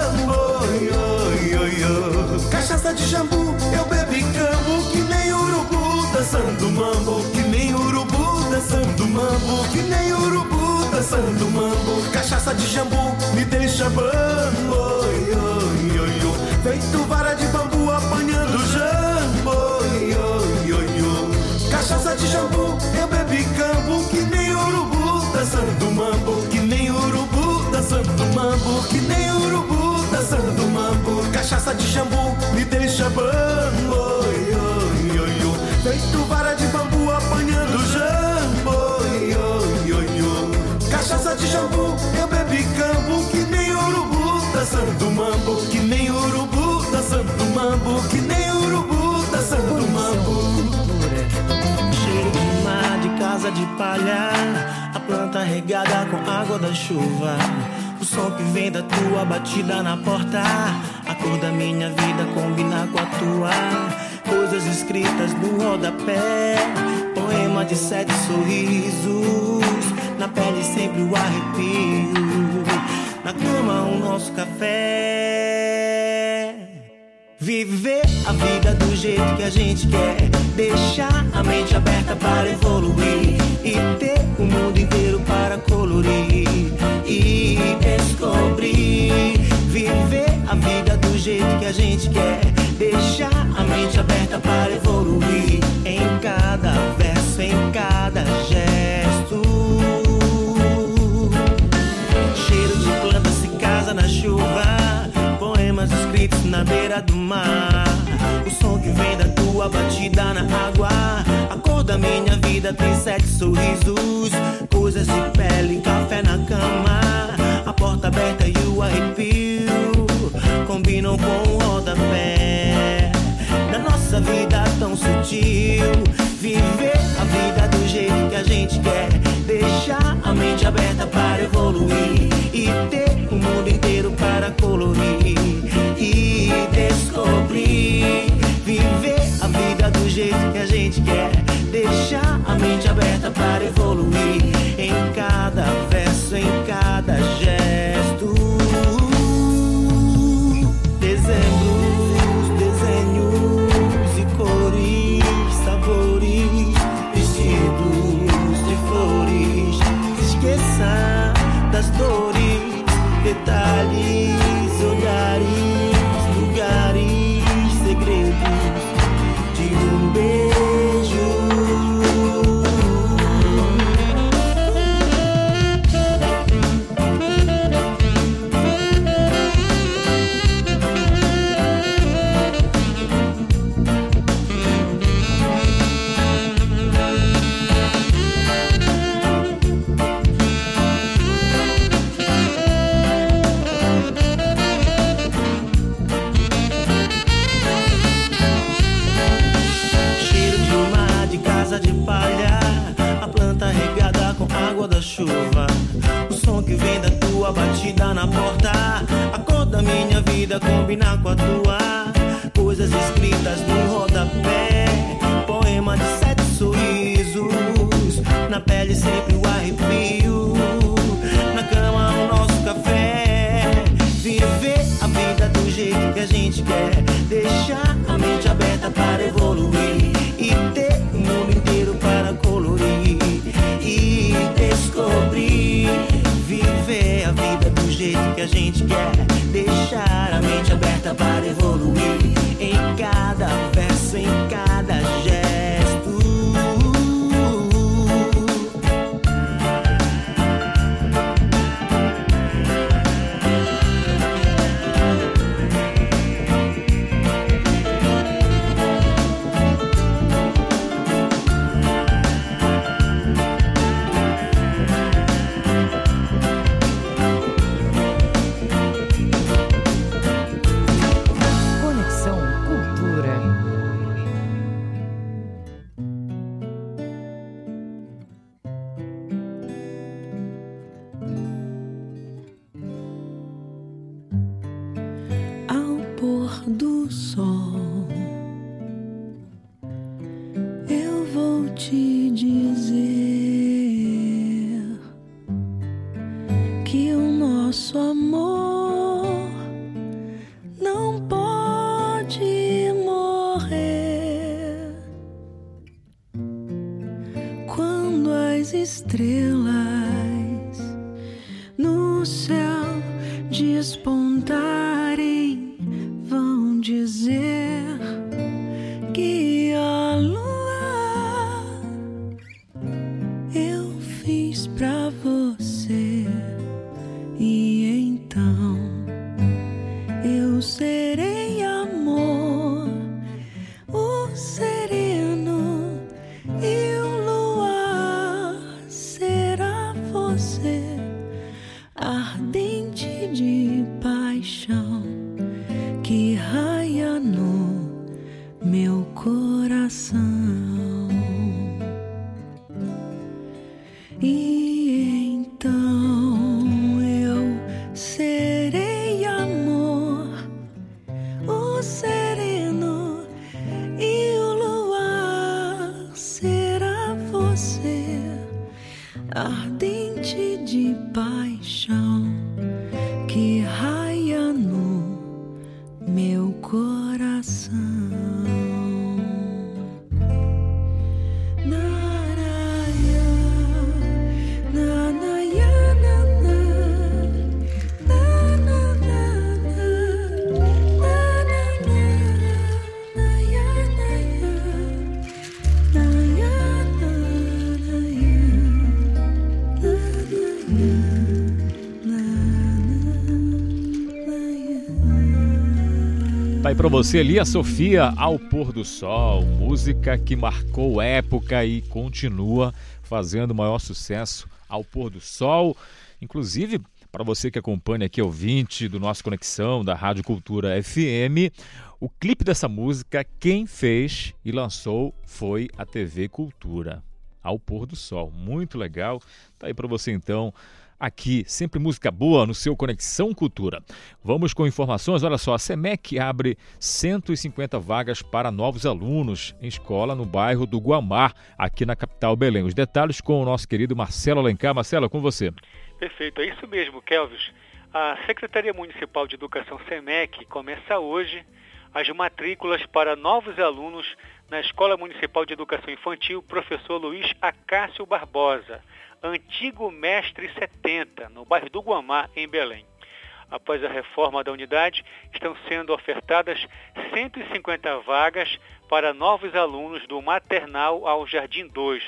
Cachaça de jambu eu bebi cambo que nem urubu dançando mambo, que nem urubu dançando mambo, que nem urubu dançando mambo. Cachaça de jambu me deixa bambo, yo, yo, yo. Feito vara de bambu apanhando jambo, yo, yo, yo. Cachaça de jambu, eu bebi cambo que nem urubu dançando mambo, que nem urubu dançando mambo, que nem dançando mambo. Cachaça de jambu me deixa bambo, yo, yo. Feito vara de bambu apanhando jambo. Cachaça de jambu, eu bebi cambo que nem urubu dançando mambo, que nem urubu dançando mambo, que nem urubu dançando mambo. Cheiro de casa de palha A planta regada com água da chuva O som que vem da tua batida na porta. A cor da minha vida combina com a tua. Coisas escritas no rodapé. Poema de sete sorrisos. Na pele sempre o arrepio. Na cama o nosso café Viver a vida do jeito que a gente quer. Deixar a mente aberta para evoluir. E ter o mundo inteiro para colorir. E descobrir. Viver a vida do jeito que a gente quer. Deixar a mente aberta para evoluir. Em cada verso, em cada gesto. Cheiro de planta se casa na chuva. Poemas escritos na beira do mar. O som que vem da tua batida na água. A cor da minha vida tem sete sorrisos. Coisas de pele, café na cama. A porta aberta e o arrepio combinam com o rodapé. Da nossa vida tão sutil. Viver a vida do jeito que a gente quer. Deixar a mente aberta para evoluir. E ter o mundo inteiro para colorir. E descobrir. Viver a vida do jeito que a gente quer. Deixar a mente aberta para evoluir. Em cada verso, em cada gesto. Batida na porta. A cor da minha vida combina com a tua. Coisas escritas no rodapé. Poema de sete sorrisos. Na pele sempre o arrepio. Na cama o nosso café. Viver a vida do jeito que a gente quer. Deixar a mente aberta para evoluir. A gente quer. Deixar a mente aberta para evoluir. Em cada verso, em cada gesto. Pra você ali a Sofia ao pôr do sol, música que marcou época e continua fazendo o maior sucesso ao pôr do sol. Inclusive, para você que acompanha aqui, ouvinte do nosso Conexão, da Rádio Cultura FM, o clipe dessa música, quem fez e lançou foi a TV Cultura, ao pôr do sol. Muito legal. Tá aí para você então aqui, sempre música boa no seu Conexão Cultura. Vamos com informações. Olha só, a SEMEC abre 150 vagas para novos alunos em escola no bairro do Guamar, aqui na capital Belém. Os detalhes com o nosso querido Marcelo Alencar. Marcelo, com você. Perfeito, é isso mesmo, Kelvis. A Secretaria Municipal de Educação SEMEC começa hoje as matrículas para novos alunos na Escola Municipal de Educação Infantil Professor Luiz Acácio Barbosa, antigo mestre 70, no bairro do Guamá, em Belém. Após a reforma da unidade, estão sendo ofertadas 150 vagas para novos alunos do maternal ao Jardim 2.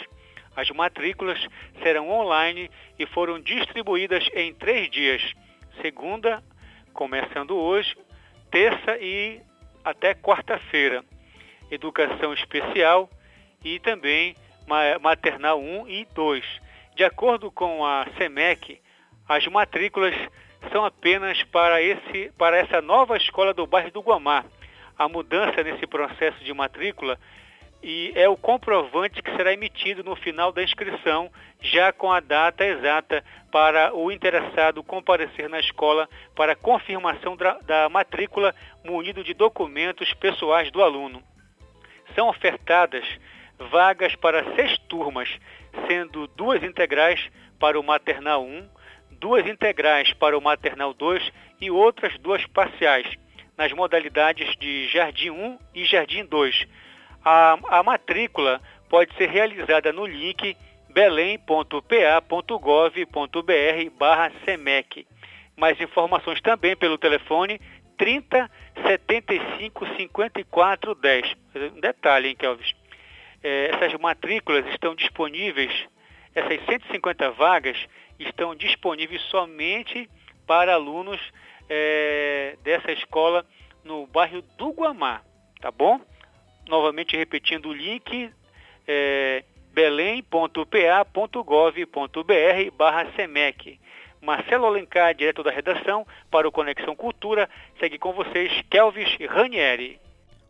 As matrículas serão online e foram distribuídas em três dias. Segunda, começando hoje, terça e até quarta-feira. Educação especial e também maternal 1 e 2. De acordo com a SEMEC, as matrículas são apenas para, esse, para essa nova escola do bairro do Guamá. A mudança nesse processo de matrícula e é o comprovante que será emitido no final da inscrição, já com a data exata para o interessado comparecer na escola para confirmação da, matrícula munido de documentos pessoais do aluno. São ofertadas vagas para seis turmas, sendo duas integrais para o maternal 1, duas integrais para o maternal 2 e outras duas parciais, nas modalidades de Jardim 1 e Jardim 2 a, a matrícula pode ser realizada no link belém.pa.gov.br barra SEMEC. Mais informações também pelo telefone 30 75 54 10. Um detalhe, hein, Kelvis? É, essas matrículas estão disponíveis, essas 150 vagas estão disponíveis somente para alunos é, dessa escola no bairro do Guamá, tá bom? novamente repetindo o link, é, belém.pa.gov.br barra SEMEC. Marcelo Alencar, direto da redação, para o Conexão Cultura, segue com vocês Kelvis Ranieri.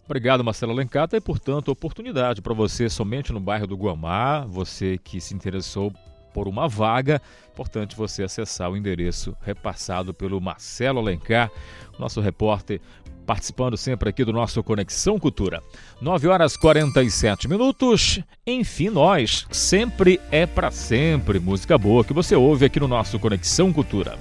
Obrigado, Marcelo Alencar. E, portanto, oportunidade para você somente no bairro do Guamá, você que se interessou por uma vaga, importante você acessar o endereço repassado pelo Marcelo Alencar, nosso repórter participando sempre aqui do nosso Conexão Cultura. 9 horas 47 minutos. Enfim, nós. Sempre é para sempre. Música boa que você ouve aqui no nosso Conexão Cultura.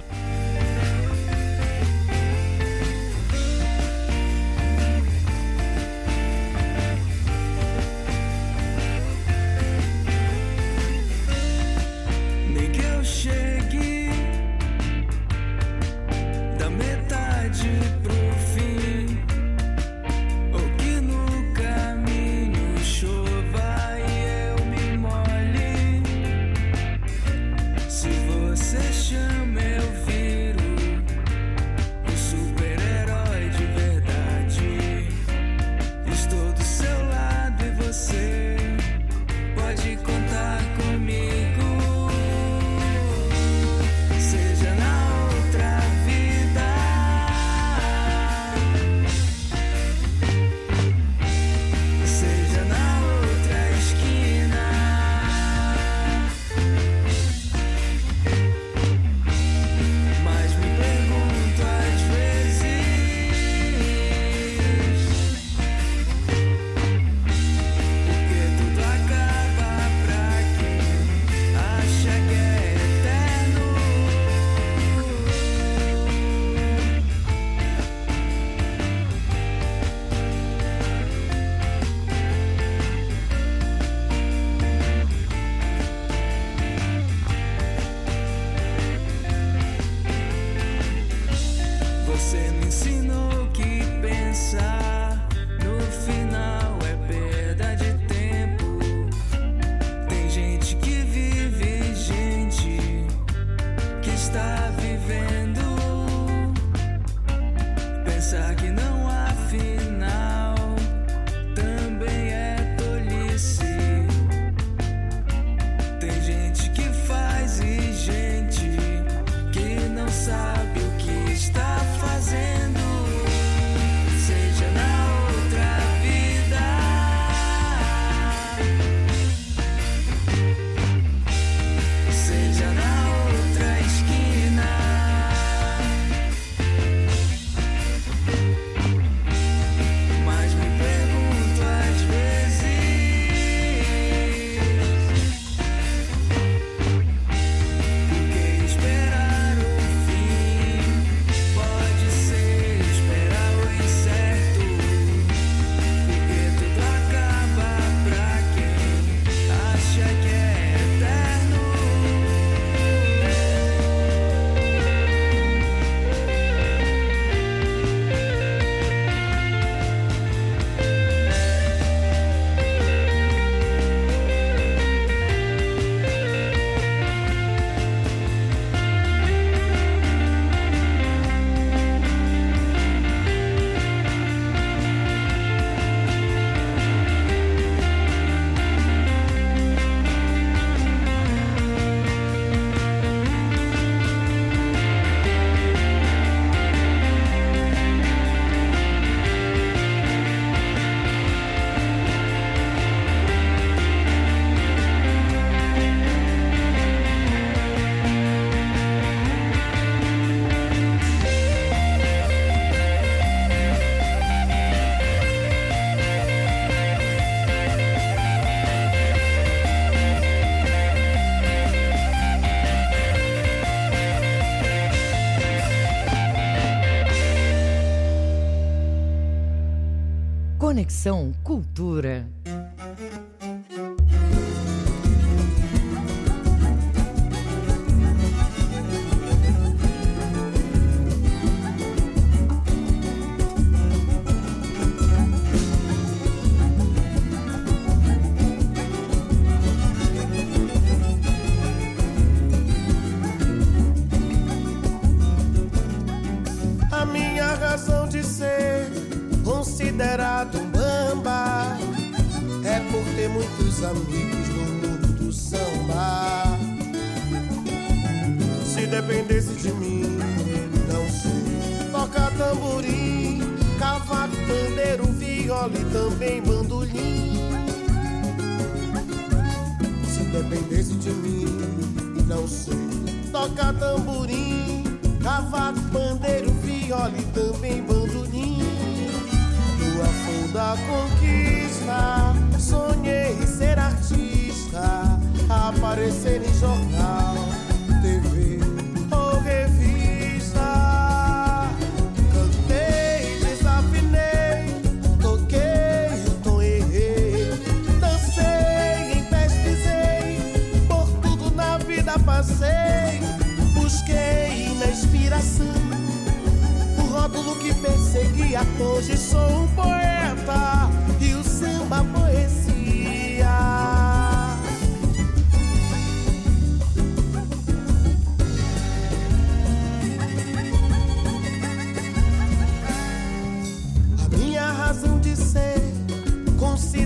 Cultura.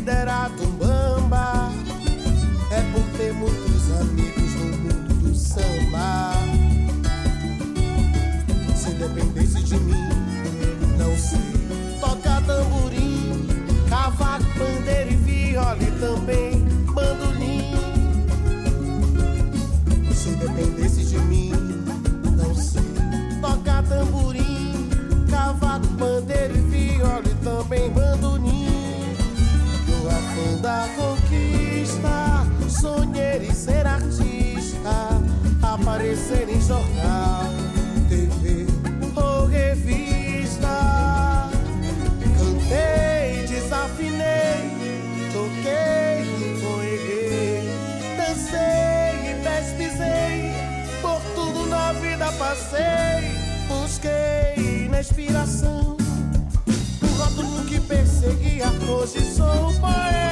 considerado um bamba é por ter muitos amigos no mundo do samba. Se dependesse de mim, não sei Toca tamborim, cavaco, pandeiro e viola e também bandolim. Se dependesse aparecer em jornal, TV ou revista. Cantei, desafinei, toquei, correrei, dancei e pesquisei. Por tudo na vida passei, busquei na inspiração. O rótulo que perseguia, hoje sou o poeta.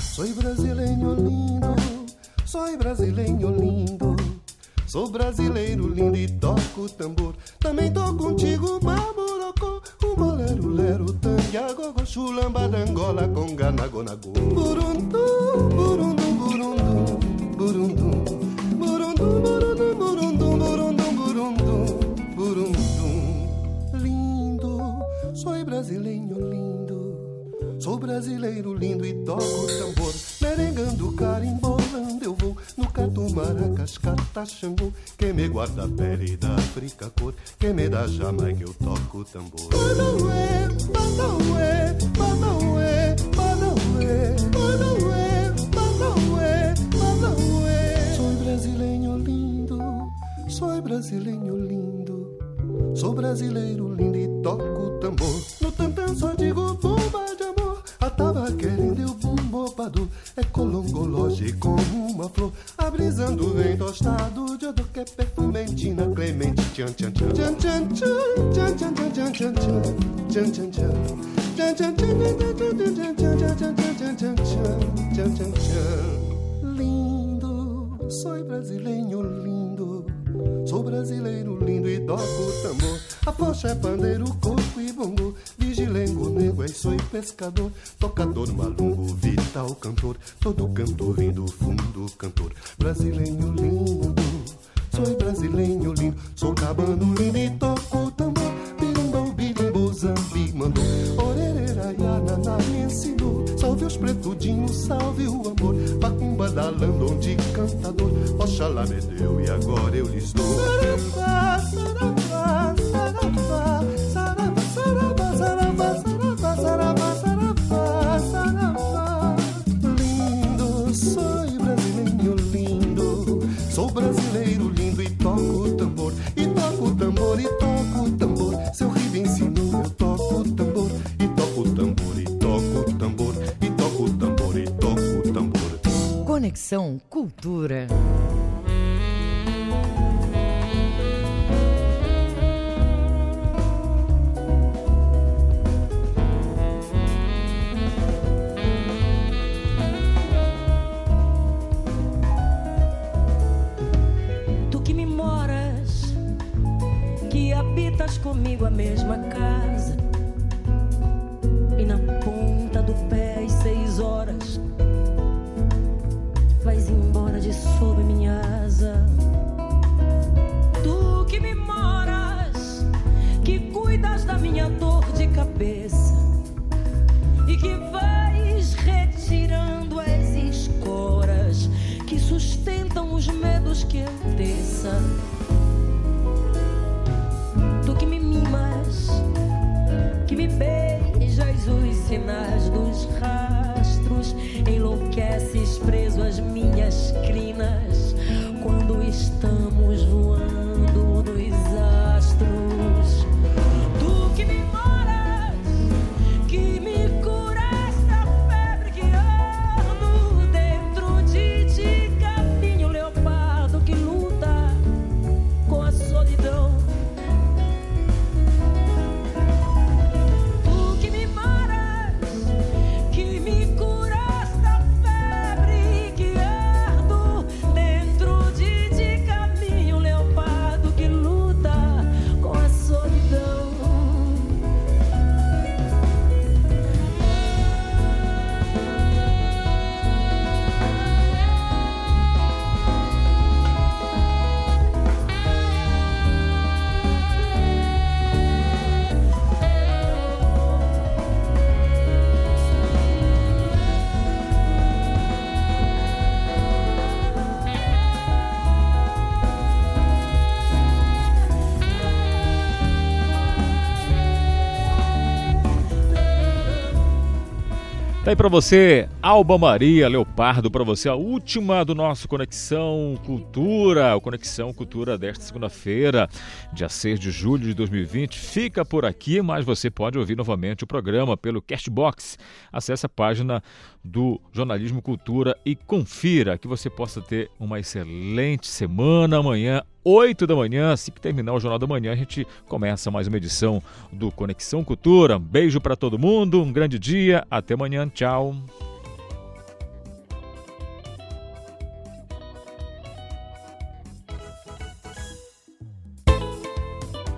Sou brasileiro lindo, sou brasileiro lindo, sou brasileiro lindo e toco tambor. Cantor. Brasileiro lindo, sou brasileiro lindo. Sou cabano lindo e toco tambor. Birimbo, birimbo, zambi, mandou. Orerera, yanana, me ensinou. Salve os pretudinhos, salve o amor. Macumba da onde cantador. Oxalá me deu e agora eu lhes dou. Conexão Cultura. Tu que me moras, que habitas comigo a mesma casa. bit. Pra você, Alba Maria Leopardo, pra você a última do nosso Conexão Cultura, o Conexão Cultura desta segunda-feira, dia 6 de julho de 2020. Fica por aqui, mas você pode ouvir novamente o programa pelo Castbox. Acesse a página do Jornalismo Cultura e confira que você possa ter uma excelente semana amanhã. 8 da manhã, assim que terminar o Jornal da Manhã, a gente começa mais uma edição do Conexão Cultura. Um beijo para todo mundo, um grande dia, até amanhã, tchau.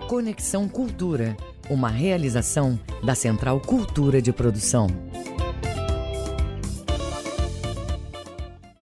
Conexão Cultura, uma realização da Central Cultura de Produção.